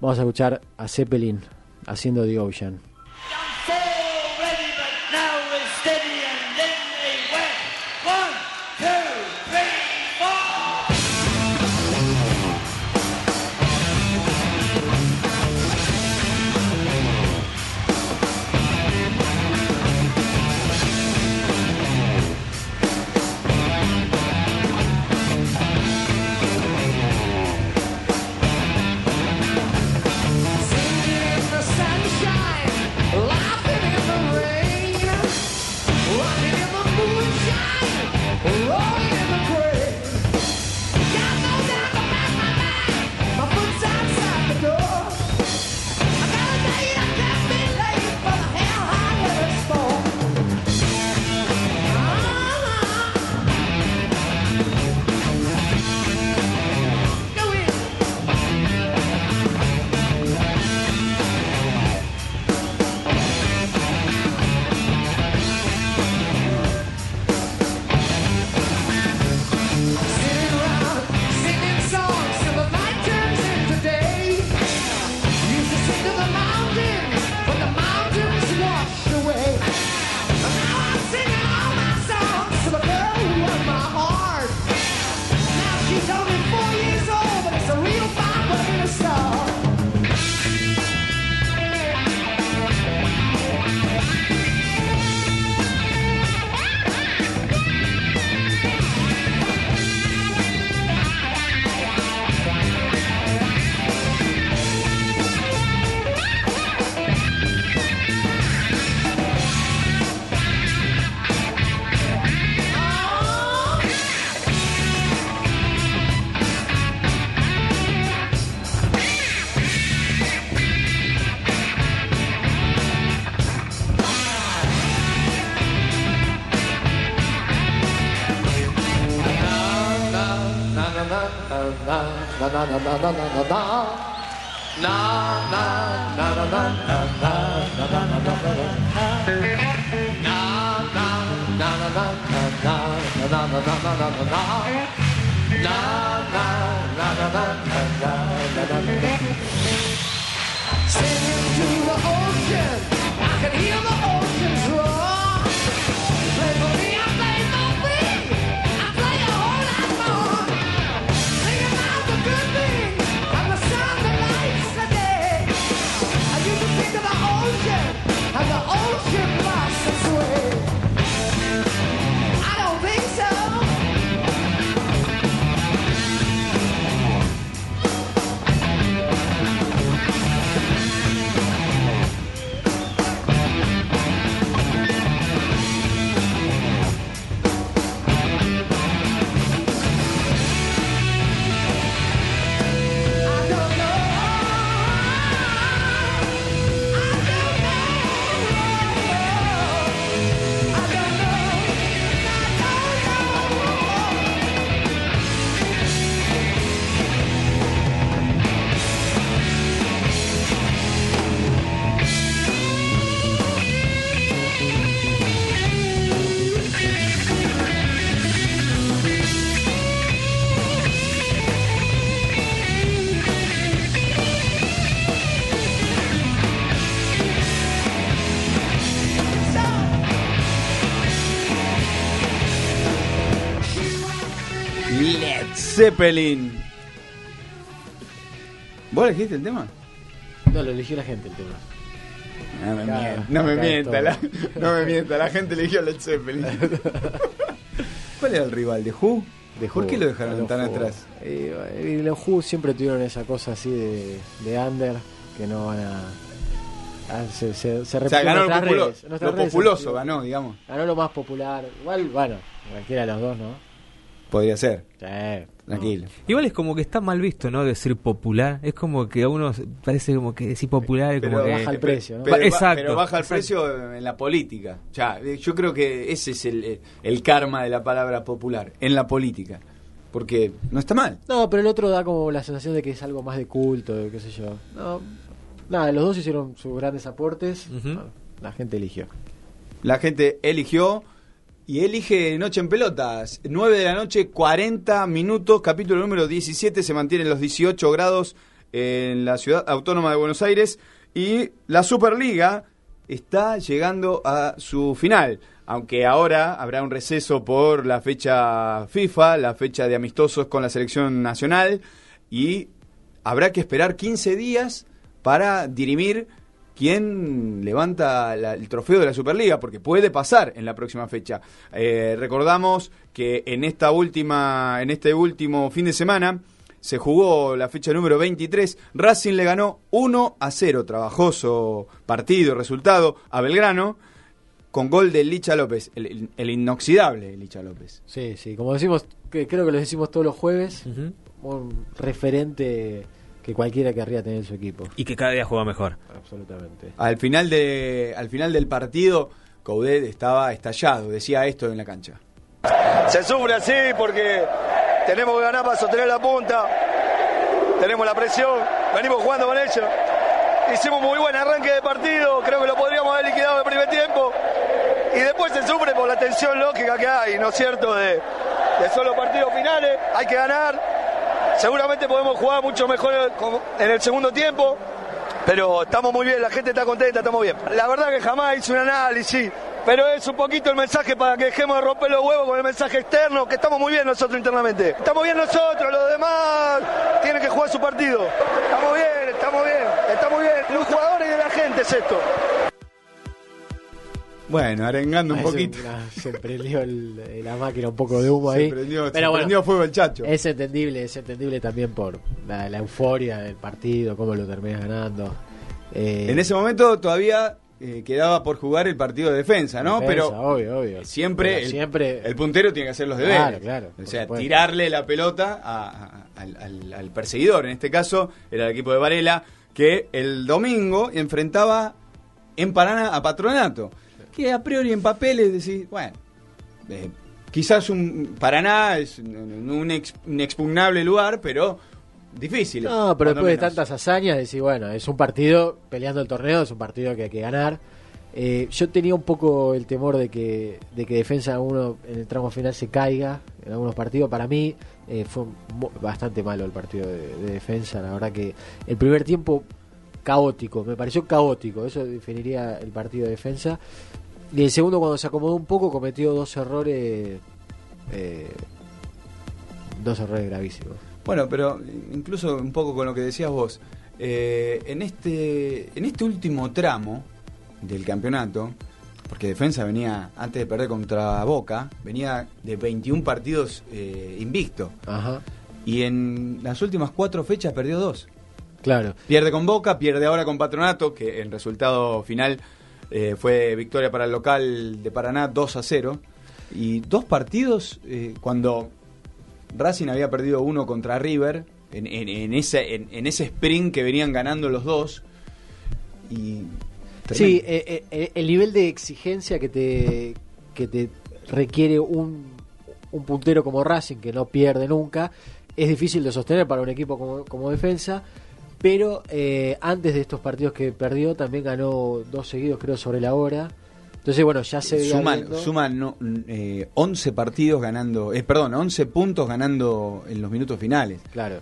vamos a escuchar a Zeppelin haciendo The Ocean. na na na na na. Na na na na na na na na na. Singing to the ocean. Zeppelin. ¿Vos elegiste el tema? No, lo eligió la gente el tema. No me Claro, mienta, no me mienta, la, no me mienta, la gente eligió a Led Zeppelin. ¿Cuál era el rival? ¿De Who? De ¿Por Who, qué lo dejaron tan Who. atrás? Eh, y los Who siempre tuvieron esa cosa así de, de under que no van a. a- se, se, se O sea, ganó lo, populo- redes, lo populoso, ganó, digamos. Ganó lo más popular. Igual, bueno, cualquiera de los dos, ¿no? Podría ser, Sí, tranquilo. Igual es como que está mal visto, ¿no? Decir popular. Es como que a uno parece como que decir popular es como Pero que... baja el precio, ¿no? Pero, exacto, pero baja el exacto. precio en la política. Ya, eh, yo creo que ese es el, el karma de la palabra popular, en la política. Porque no está mal. No, pero el otro da como la sensación de que es algo más de culto, de qué sé yo. No, nada, los dos hicieron sus grandes aportes. La gente eligió. La gente eligió y elige Noche en Pelotas. 9 de la noche, 40 minutos, capítulo número 17. Se mantienen los 18 grados en la ciudad autónoma de Buenos Aires. Y la Superliga está llegando a su final. Aunque ahora habrá un receso por la fecha FIFA, la fecha de amistosos con la selección nacional. Y habrá que esperar 15 días para dirimir quién levanta la- el trofeo de la Superliga, porque puede pasar en la próxima fecha. Eh, recordamos que en esta última, en este último fin de semana se jugó la fecha número 23. Racing le ganó 1 a 0, trabajoso partido, resultado a Belgrano, con gol de Licha López, el, el- inoxidable Licha López. Sí, sí, como decimos, que creo que lo decimos todos los jueves, un referente que cualquiera querría tener en su equipo. Y que cada día juega mejor. Absolutamente. Al final, de, al final del partido, Coudet estaba estallado, decía esto en la cancha. Se sufre así porque tenemos que ganar para sostener la punta. Tenemos la presión, venimos jugando con ellos. Hicimos muy buen arranque de partido, creo que lo podríamos haber liquidado en el primer tiempo. Y después se sufre por la tensión lógica que hay, ¿no es cierto? De, de solo partidos finales, hay que ganar. Seguramente podemos jugar mucho mejor en el segundo tiempo, pero estamos muy bien, la gente está contenta, estamos bien. La verdad que jamás hice un análisis, pero es un poquito el mensaje para que dejemos de romper los huevos con el mensaje externo, que estamos muy bien nosotros internamente. Estamos bien nosotros, los demás tienen que jugar su partido. Estamos bien, estamos bien, estamos bien. Los jugadores y de la gente es esto. Bueno, arengando un Ah, se- poquito. la- Se prendió el- la máquina un poco de humo Se ahí. prendió, se Pero bueno, prendió fuego el chacho. es entendible, es entendible también por la, la euforia del partido, cómo lo terminas ganando. Eh, En ese momento todavía eh, quedaba por jugar el partido de defensa, ¿no? defensa, Pero obvio, obvio. siempre, Pero siempre el puntero tiene que hacer los deberes. Claro, claro, O sea, supuesto. tirarle la pelota a- a- al, al- al perseguidor. En este caso era el equipo de Varela, que el domingo enfrentaba en Paraná a Patronato. Que a priori en papeles decís, bueno, eh, quizás un Paraná es un, un ex- un expugnable lugar, pero difícil. No, pero después de tantas hazañas, decir, bueno, es un partido peleando el torneo, es un partido que hay que ganar. Eh, yo tenía un poco el temor de que, de que defensa uno en el tramo final se caiga en algunos partidos. Para mí eh, fue bastante malo el partido de, de defensa. La verdad que el primer tiempo caótico, me pareció caótico, eso definiría el partido de defensa. Y el segundo, cuando se acomodó un poco, cometió dos errores, eh, dos errores gravísimos. Bueno, pero incluso un poco con lo que decías vos, eh, en este en este último tramo del campeonato, porque Defensa venía, antes de perder contra Boca, venía de 21 partidos eh, invicto. Ajá, Y en las últimas cuatro fechas perdió dos. Claro. Pierde con Boca, pierde ahora con Patronato, que en resultado final eh, fue victoria para el local de Paraná 2 a 0. Y dos partidos eh, cuando Racing había perdido uno contra River, en, en- en ese, en, en ese sprint que venían ganando los dos. Y Sí, eh, el nivel de exigencia que te, que te requiere un, un puntero como Racing, que no pierde nunca, es difícil de sostener para un equipo como, como defensa. Pero eh, antes de estos partidos que perdió, también ganó dos seguidos, creo, sobre la hora. Entonces, bueno, ya se suman, suman no, eh, 11 partidos ganando, eh, perdón, 11 puntos ganando en los minutos finales. Claro.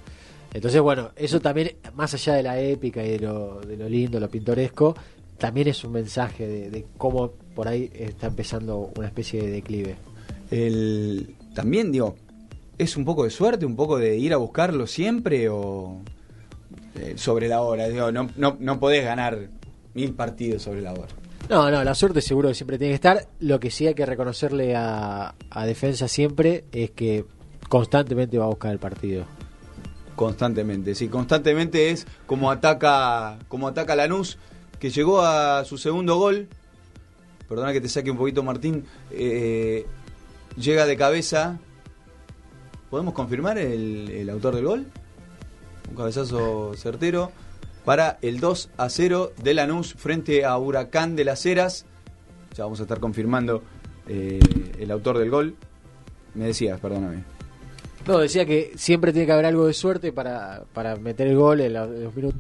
Entonces, bueno, eso también, más allá de la épica y de lo, de lo lindo, lo pintoresco, también es un mensaje de, de cómo por ahí está empezando una especie de declive. El, también, digo, ¿Es un poco de suerte, un poco de ir a buscarlo siempre o eh, sobre la hora? Digo, no, no, no podés ganar mil partidos sobre la hora. No, no, la suerte seguro que siempre tiene que estar. Lo que sí hay que reconocerle a, a defensa siempre es que constantemente va a buscar el partido. Constantemente, sí, constantemente es como ataca, como ataca Lanús, que llegó a su segundo gol. Perdona que te saque un poquito, Martín. eh, llega de cabeza. ¿Podemos confirmar el, el autor del gol? Un cabezazo certero para el 2 a 0 de Lanús frente a Huracán de las Heras. Ya vamos a estar confirmando eh, el autor del gol. Me decías, perdóname. No, decía que siempre tiene que haber algo de suerte para, para meter el gol en los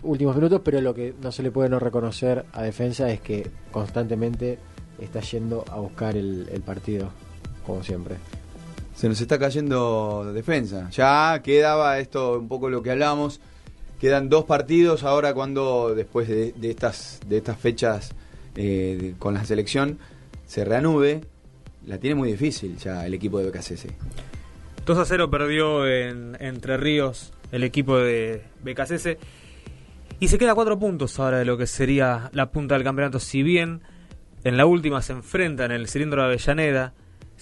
últimos minutos, pero lo que no se le puede no reconocer a defensa es que constantemente está yendo a buscar el partido, como siempre. Se nos está cayendo defensa. Ya quedaba esto un poco lo que hablamos. Quedan dos partidos ahora cuando después de, de estas de estas fechas eh, de- con la selección se reanude. La tiene muy difícil ya el equipo de BKCS. 2 a 0 perdió en Entre Ríos el equipo de BKCS. Y se queda a cuatro puntos ahora de lo que sería la punta del campeonato. Si bien en la última se enfrenta en el cilindro de Avellaneda,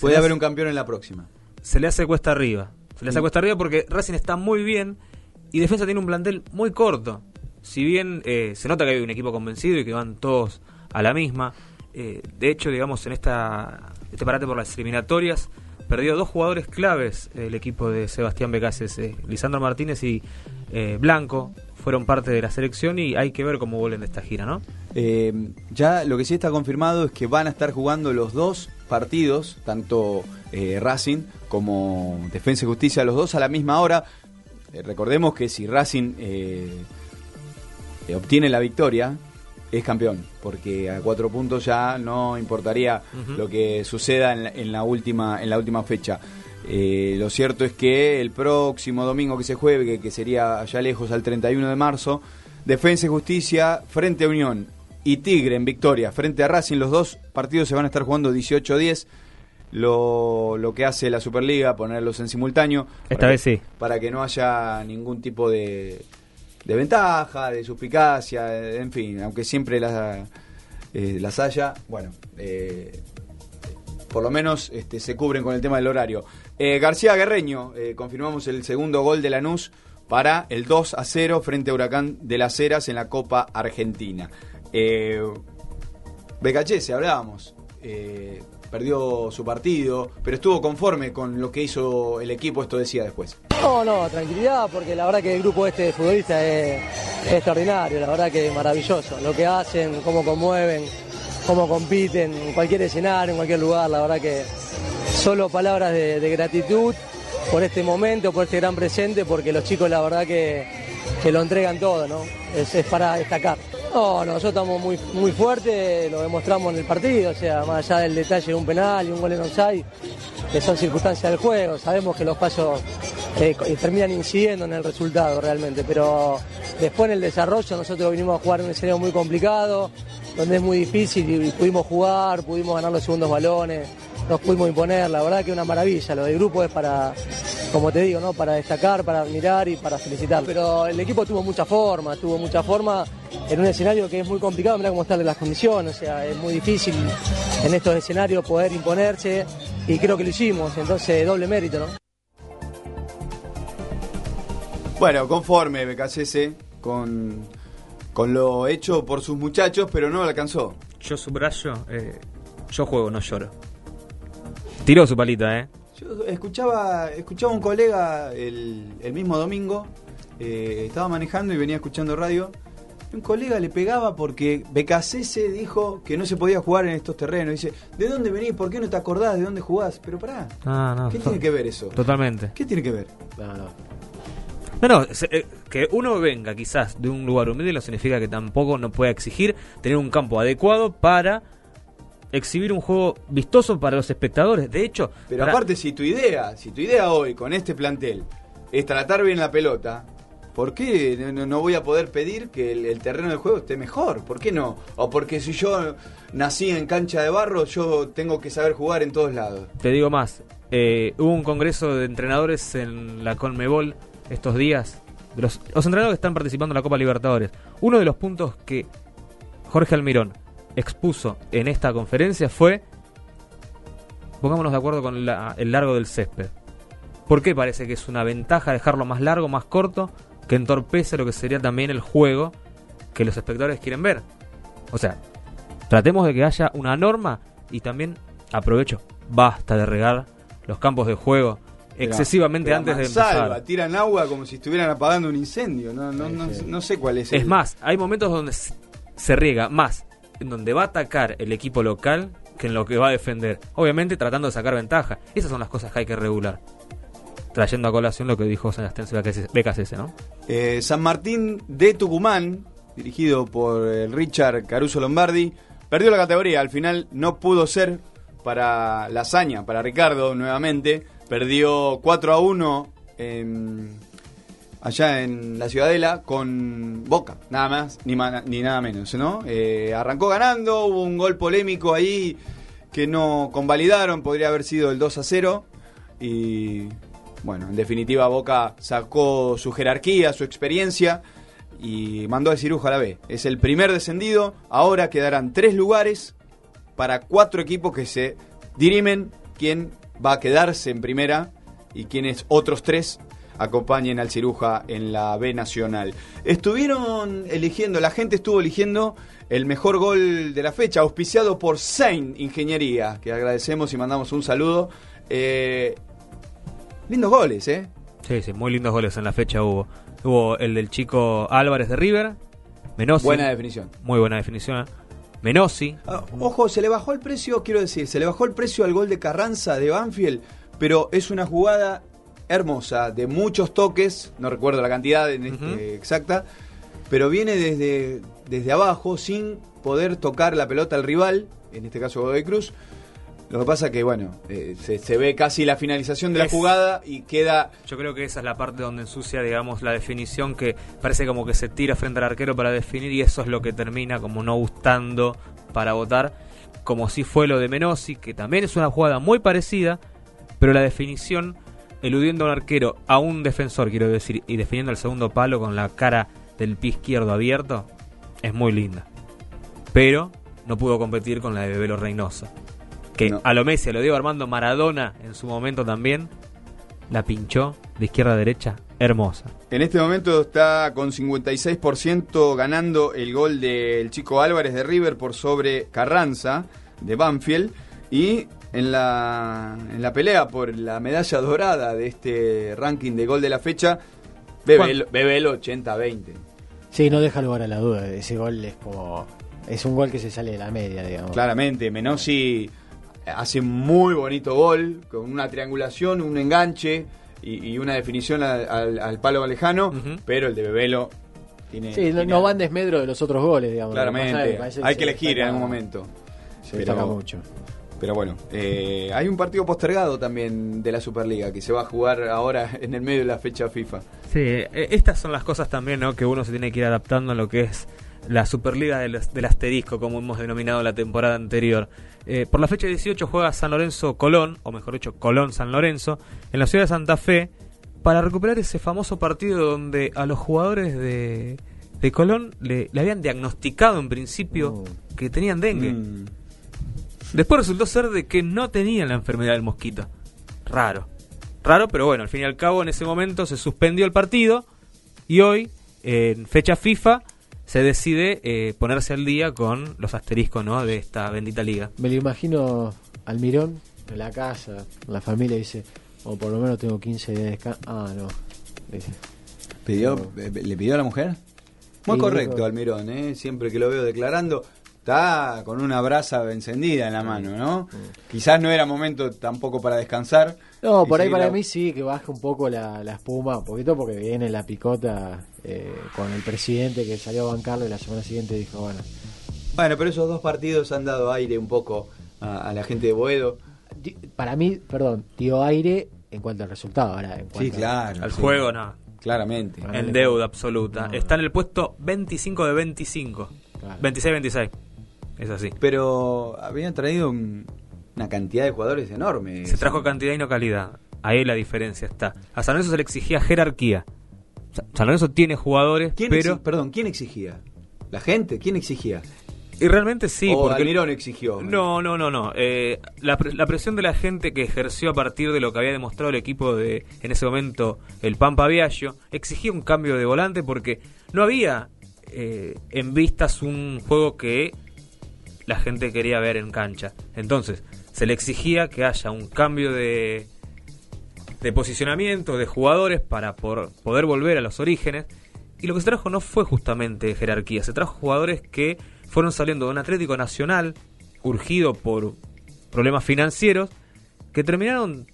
Puede haber hace- un campeón en la próxima. Se le hace cuesta arriba. Se le hace Mm. cuesta arriba porque Racing está muy bien y Defensa tiene un plantel muy corto. Si bien eh, se nota que hay un equipo convencido y que van todos a la misma, eh, de hecho, digamos, en esta este parate por las eliminatorias, perdió dos jugadores claves el equipo de Sebastián Becases. eh, Lisandro Martínez y eh, Blanco fueron parte de la selección y hay que ver cómo vuelven de esta gira, ¿no? Eh, ya lo que sí está confirmado es que van a estar jugando los dos partidos, tanto eh, Racing como Defensa y Justicia, los dos a la misma hora. Eh, recordemos que si Racing eh, obtiene la victoria, es campeón, porque a cuatro puntos ya no importaría lo que suceda en la, en la última en la última fecha. Eh, lo cierto es que el próximo domingo que se juegue, que, que sería allá lejos al 31 de marzo, Defensa y Justicia frente a Unión y Tigre en victoria frente a Racing, los dos partidos se van a estar jugando 18-10. Lo, lo que hace la Superliga, ponerlos en simultáneo. Esta vez que- sí. Para que no haya ningún tipo de, de ventaja, de suspicacia, en fin, aunque siempre las, eh, las haya, bueno, eh, por lo menos este, se cubren con el tema del horario. Eh, García Guerreño, eh, confirmamos el segundo gol de Lanús para el 2 a 0 frente a Huracán de las Heras en la Copa Argentina. Eh, Becachese, hablábamos. eh, perdió su partido, pero estuvo conforme con lo que hizo el equipo, esto decía después. No, no, tranquilidad, porque la verdad que el grupo este de futbolistas es, es extraordinario, la verdad que es maravilloso. Lo que hacen, cómo conmueven, cómo compiten, en cualquier escenario, en cualquier lugar, la verdad que solo palabras de, de gratitud por este momento, por este gran presente, porque los chicos la verdad que, que lo entregan todo, ¿no? Es, es para destacar. No, no, nosotros estamos muy, muy fuertes, lo demostramos en el partido, o sea, más allá del detalle de un penal y un gol en onside, que son circunstancias del juego, sabemos que los pasos eh, terminan incidiendo en el resultado realmente, pero después en el desarrollo nosotros vinimos a jugar en un escenario muy complicado, donde es muy difícil y pudimos jugar, pudimos ganar los segundos balones, nos pudimos imponer, la verdad que una maravilla, lo del grupo es para, como te digo, ¿no? para destacar, para admirar y para felicitar. Pero el equipo tuvo mucha forma, tuvo mucha forma en un escenario que es muy complicado, mira cómo están las condiciones, o sea, es muy difícil en estos escenarios poder imponerse y creo que lo hicimos, entonces doble mérito, ¿no? Bueno, conforme BKCS con, con lo hecho por sus muchachos, pero no alcanzó. Yo subrayo, eh, yo juego, no lloro. Tiró su palita, ¿eh? Yo escuchaba, escuchaba un colega el, el mismo domingo, eh, estaba manejando y venía escuchando radio. y Un colega le pegaba porque BKCS dijo que no se podía jugar en estos terrenos. Dice, ¿de dónde venís? ¿Por qué no te acordás de dónde jugás? Pero pará, Ah, no, ¿qué tiene que ver eso? Totalmente. ¿Qué tiene que ver? No, no. No, no, se- eh, que uno venga quizás de un lugar humilde no significa que tampoco no pueda exigir tener un campo adecuado para exhibir un juego vistoso para los espectadores. De hecho, Pero para- aparte, si tu idea, si tu idea hoy con este plantel es tratar bien la pelota, ¿por qué no, no voy a poder pedir que el, el terreno de juego esté mejor? ¿Por qué no? O porque si yo nací en cancha de barro, yo tengo que saber jugar en todos lados. Te digo más, eh, hubo un congreso de entrenadores en la Conmebol estos días, los entrenadores que están participando en la Copa Libertadores. Uno de los puntos que Jorge Almirón expuso en esta conferencia fue, pongámonos de acuerdo con la- el largo del césped. ¿Por qué parece que es una ventaja dejarlo más largo, más corto, que entorpece lo que sería también el juego que los espectadores quieren ver? O sea, tratemos de que haya una norma y también aprovecho, basta de regar los campos de juego excesivamente Pero antes de empezar. tiran agua como si estuvieran apagando un incendio. No, no, no, no sé cuál es. Es el- más, hay momentos donde se riega más en donde va a atacar el equipo local que en lo que va a defender. Obviamente tratando de sacar ventaja. Esas son las cosas que hay que regular. Trayendo a colación lo que dijo Sebastián BKC, ¿no? Eh, San Martín de Tucumán, dirigido por Richard Caruso Lombardi, perdió la categoría. Al final no pudo ser para la hazaña, para Ricardo nuevamente. Perdió 4 a 1 en- allá en la Ciudadela con Boca, nada más ni, ni nada menos, ¿no? Eh, arrancó ganando, hubo un gol polémico ahí que no convalidaron, podría haber sido el 2 a 0 y bueno, en definitiva Boca sacó su jerarquía, su experiencia y mandó al cirujo a la B. Es el primer descendido, ahora quedarán tres lugares para cuatro equipos que se dirimen quién va a quedarse en primera y quiénes otros tres acompañen al ciruja en la B Nacional. Estuvieron eligiendo, la gente estuvo eligiendo el mejor gol de la fecha, auspiciado por Saint Ingeniería, que agradecemos y mandamos un saludo. Eh, lindos goles, ¿eh? Sí, sí, muy lindos goles en la fecha hubo. Hubo el del chico Álvarez de River, Menossi. Buena definición. Muy buena definición. Menossi. Ah, ojo, se le bajó el precio, quiero decir, se le bajó el precio al gol de Carranza de Banfield, pero es una jugada hermosa, de muchos toques, no recuerdo la cantidad en este- exacta, pero viene desde, desde abajo sin poder tocar la pelota al rival, en este caso Godoy Cruz. Lo que pasa que, bueno, eh, se, se ve casi la finalización de la Es- jugada y queda Yo creo que esa es la parte donde ensucia, digamos, la definición que parece como que se tira frente al arquero para definir y eso es lo que termina como no gustando para votar, como si fue lo de Menossi, que también es una jugada muy parecida, pero la definición eludiendo a un arquero, a un defensor, quiero decir, y definiendo el segundo palo con la cara del pie izquierdo abierto, es muy linda. Pero no pudo competir con la de Bebelo Reynoso. Que No. a lo Messi, a lo Diego Armando Maradona en su momento también, la pinchó de izquierda a derecha, hermosa. En este momento está con 56% ganando el gol del chico Álvarez de River por sobre Carranza de Banfield. Y en la, en la pelea por la medalla dorada de este ranking de gol de la fecha, Bebel, Bebel 80-20. Sí, no deja lugar a la duda. Ese gol es como. Es un gol que se sale de la media, digamos. Claramente, Menossi hace muy bonito gol, con una triangulación, un enganche y, y una definición al, al- al palo lejano, Ujú. pero el de Bebelo tiene... Sí, no, tiene- no van desmedro de los otros goles, digamos. Que pasa Claramente, hay que elegir en algún momento. Se Pero- destaca mucho. Pero bueno, eh, hay un partido postergado también de la Superliga que se va a jugar ahora en el medio de la fecha FIFA. Sí, eh, estas son las cosas también ¿no? que uno se tiene que ir adaptando a lo que es la Superliga del, del asterisco, como hemos denominado la temporada anterior. Eh, por la fecha 18 juega San Lorenzo Colón, o mejor dicho, Colón San Lorenzo, en la ciudad de Santa Fe, para recuperar ese famoso partido donde a los jugadores de, de Colón le, le habían diagnosticado en principio Mm. que tenían dengue. Mm. Después resultó ser de que no tenían la enfermedad del mosquito. Raro. Raro, pero bueno, al fin y al cabo en ese momento se suspendió el partido y hoy, en fecha FIFA, se decide eh, ponerse al día con los asteriscos ¿no? de esta bendita liga. Me lo imagino al mirón en la casa, la familia dice, o por lo menos tengo 15 días de descanso. Ah, no. Dice, ¿Pidió, No. eh, ¿Le pidió a la mujer? Muy Sí, correcto, Almirón, ¿eh? siempre que lo veo declarando, está con una brasa encendida en la mano, ¿no? Quizás no era momento tampoco para descansar. No, por ahí para la- mí sí, que baje un poco la, la espuma, un poquito porque viene la picota eh, con el presidente que salió a bancarlo y la semana siguiente dijo, bueno, Bueno, pero esos dos partidos han dado aire un poco a, a la gente de Boedo. para mí, perdón, dio aire en cuanto al resultado. Ahora, en Sí, claro. Al sí. juego, no. claramente. En deuda absoluta. Está en el puesto 25 de 25. 26-26. Es así. Pero habían traído un- una cantidad de jugadores enorme. Se trajo cantidad y no calidad. Ahí la diferencia está. A San Lorenzo se le exigía jerarquía. Sa- San Lorenzo tiene jugadores, ¿Quién pero... perdón, ¿quién exigía? ¿La gente? ¿Quién exigía? Y realmente sí, o porque... Almirón exigió. No, no, no, no. Eh, la, la presión de la gente que ejerció a partir de lo que había demostrado el equipo de, en ese momento, el Pampa Viaggio, exigía un cambio de volante porque no había eh, en vistas un juego que la gente quería ver en cancha. Entonces, se le exigía que haya un cambio de, de posicionamiento de jugadores para por- poder volver a los orígenes. Y lo que se trajo no fue justamente jerarquía, se trajo jugadores que fueron saliendo de un Atlético Nacional, urgido por problemas financieros, que terminaron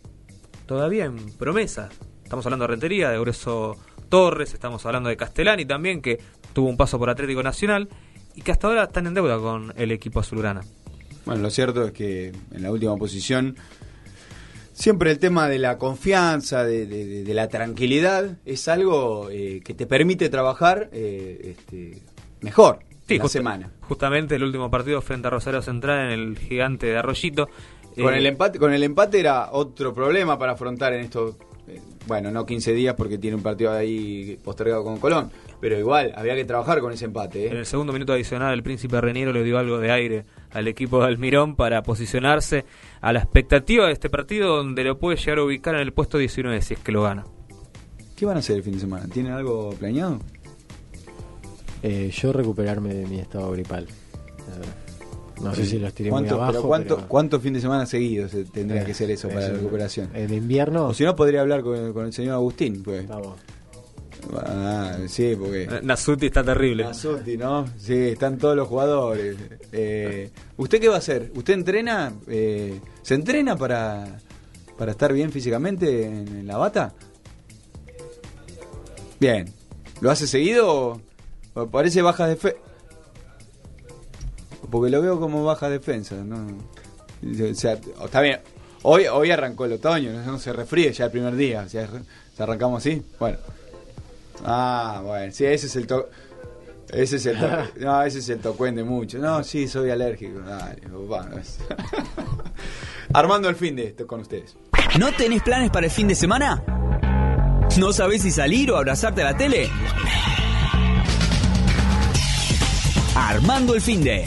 todavía en promesas. Estamos hablando de Rentería, de Grueso Torres, estamos hablando de Castellani también, que tuvo un paso por Atlético Nacional y que hasta ahora están en deuda con el equipo azulgrana. Bueno, lo cierto es que en la última posición siempre el tema de la confianza, de, de- de- la tranquilidad, es algo eh, que te permite trabajar eh, este, mejor Sí, la justa- semana. Justamente el último partido frente a Rosario Central en el gigante de Arroyito. Con Eh, el empate, con el empate era otro problema para afrontar en estos, eh, bueno, no 15 días porque tiene un partido ahí postergado con Colón, pero igual había que trabajar con ese empate. ¿eh? En el segundo minuto adicional, el príncipe Reniero le dio algo de aire al equipo de Almirón para posicionarse a la expectativa de este partido, donde lo puede llegar a ubicar en el puesto 19 si es que lo gana. ¿Qué van a hacer el fin de semana? ¿Tienen algo planeado? Eh, yo recuperarme de mi estado gripal. No sé si los tiré muy ¿Cuánto, abajo. pero cuánto, pero- ¿Cuántos fines de semana seguidos eh, tendría Eh, que ser eso para eso, la recuperación? En invierno. O si no, podría hablar con, con el señor Agustín. Pues. Vamos. Ah, sí, porque... Eh, Nasuti está terrible. Nasuti, ¿no? Sí, están todos los jugadores. Eh, ¿Usted qué va a hacer? ¿Usted entrena? eh, ¿Se entrena para, para estar bien físicamente en, en la bata? Bien. ¿Lo hace seguido o parece baja defensa? Porque lo veo como baja defensa, ¿no? O sea, está bien. Hoy, hoy arrancó el otoño, no, se refríe ya el primer día. O sea, ¿se arrancamos así? Bueno. Ah, bueno, sí, ese es el to ese es el to- no, ese es el tocuen de mucho. No, sí, soy alérgico. Dale, papá. Armando el fin de esto con ustedes. ¿No tenés planes para el fin de semana? ¿No sabés si salir o abrazarte a la tele? Armando el fin de.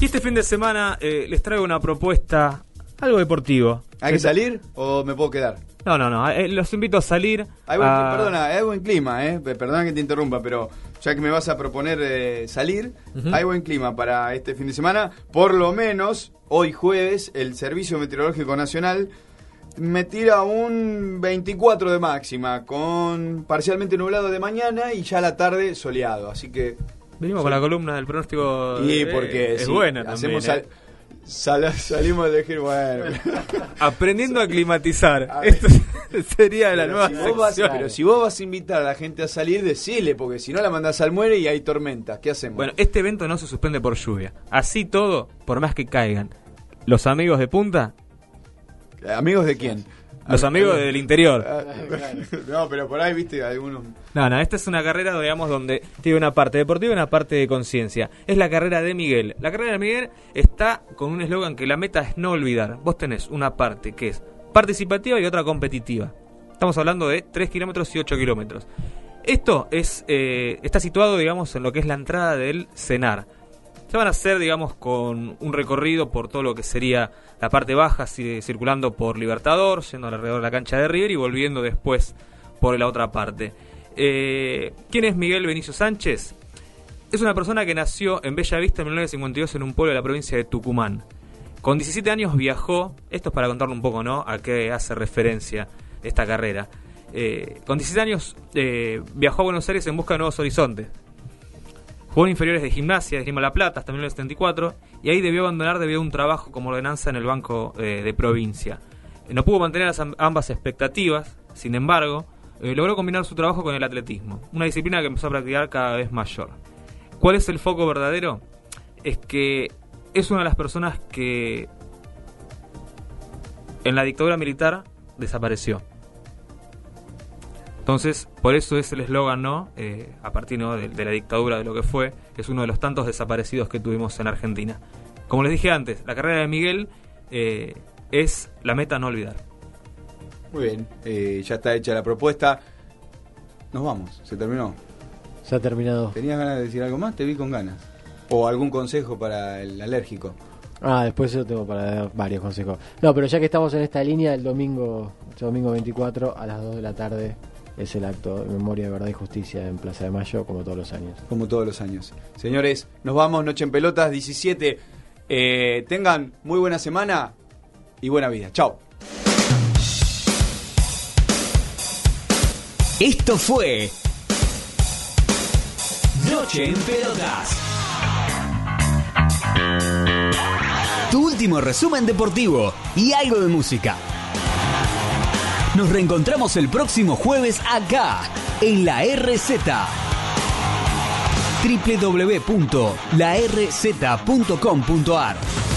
Y este fin de semana eh, les traigo una propuesta, algo deportivo. ¿Hay que salir o me puedo quedar? No, no, no, eh, los invito a salir. Hay buen, a- Perdona, hay buen clima, ¿eh? Pe- Perdona que te interrumpa, pero ya que me vas a proponer eh, salir, Ujú. hay buen clima para este fin de semana. Por lo menos, hoy jueves, el Servicio Meteorológico Nacional me tira un 24 de máxima, con parcialmente nublado de mañana y ya la tarde soleado. Así que Venimos con la columna del pronóstico. Y eh, porque es sí, buena hacemos también, sal- eh. Sal- salimos de decir, bueno. Aprendiendo a climatizar. A Esto sería la Pero nueva si vas- pero si vos vas a invitar a la gente a salir, decile, porque si no la mandás al muere y hay tormentas. ¿Qué hacemos? Bueno, este evento no se suspende por lluvia. Así todo, por más que caigan. Los amigos de punta, ¿Amigos de quién? Los amigos del interior. ah, no, pero por ahí, viste, algunos. No, no, esta es una carrera, digamos, donde tiene una parte deportiva y una parte de conciencia. Es la carrera de Miguel. La carrera de Miguel está con un eslogan que la meta es no olvidar. Vos tenés una parte que es participativa y otra competitiva. Estamos hablando de 3 kilómetros y 8 kilómetros. Esto es, eh, está situado, digamos, en lo que es la entrada del cenar. Se van a hacer, digamos, con un recorrido por todo lo que sería la parte baja, circulando por Libertador, yendo alrededor de la cancha de River y volviendo después por la otra parte. Eh, ¿Quién es Miguel Benicio Sánchez? Es una persona que nació en Bella Vista en 1952 en un pueblo de la provincia de Tucumán. Con 17 años viajó, esto es para contarle un poco, ¿no? A qué hace referencia esta carrera. Eh, con 17 años eh, viajó a Buenos Aires en busca de nuevos horizontes. Jugó en inferiores de gimnasia, de Grima La Plata, hasta 1974, y ahí debió abandonar debido a un trabajo como ordenanza en el Banco eh, de Provincia. Eh, no pudo mantener ambas expectativas, sin embargo, eh, logró combinar su trabajo con el atletismo, una disciplina que empezó a practicar cada vez mayor. ¿Cuál es el foco verdadero? Es que es una de las personas que en la dictadura militar desapareció. Entonces, por eso es el eslogan, ¿no? Eh, a partir ¿no? de, de la dictadura, de lo que fue, es uno de los tantos desaparecidos que tuvimos en Argentina. Como les dije antes, la carrera de Miguel eh, es la meta no olvidar. Muy bien, eh, ya está hecha la propuesta. Nos vamos, se terminó. Se ha terminado. ¿Tenías ganas de decir algo más? Te vi con ganas. ¿O algún consejo para el alérgico? Ah, después yo tengo para dar varios consejos. No, pero ya que estamos en esta línea, el domingo, este domingo 24 a las 2 de la tarde es el acto de memoria de verdad y justicia en Plaza de Mayo, como todos los años. Como todos los años. Señores, nos vamos, Noche en Pelotas 17. Eh, tengan muy buena semana y buena vida. Chao. Esto fue Noche en Pelotas. Tu último resumen deportivo y algo de música. Nos reencontramos el próximo jueves acá, en la RZ. www.larz.com.ar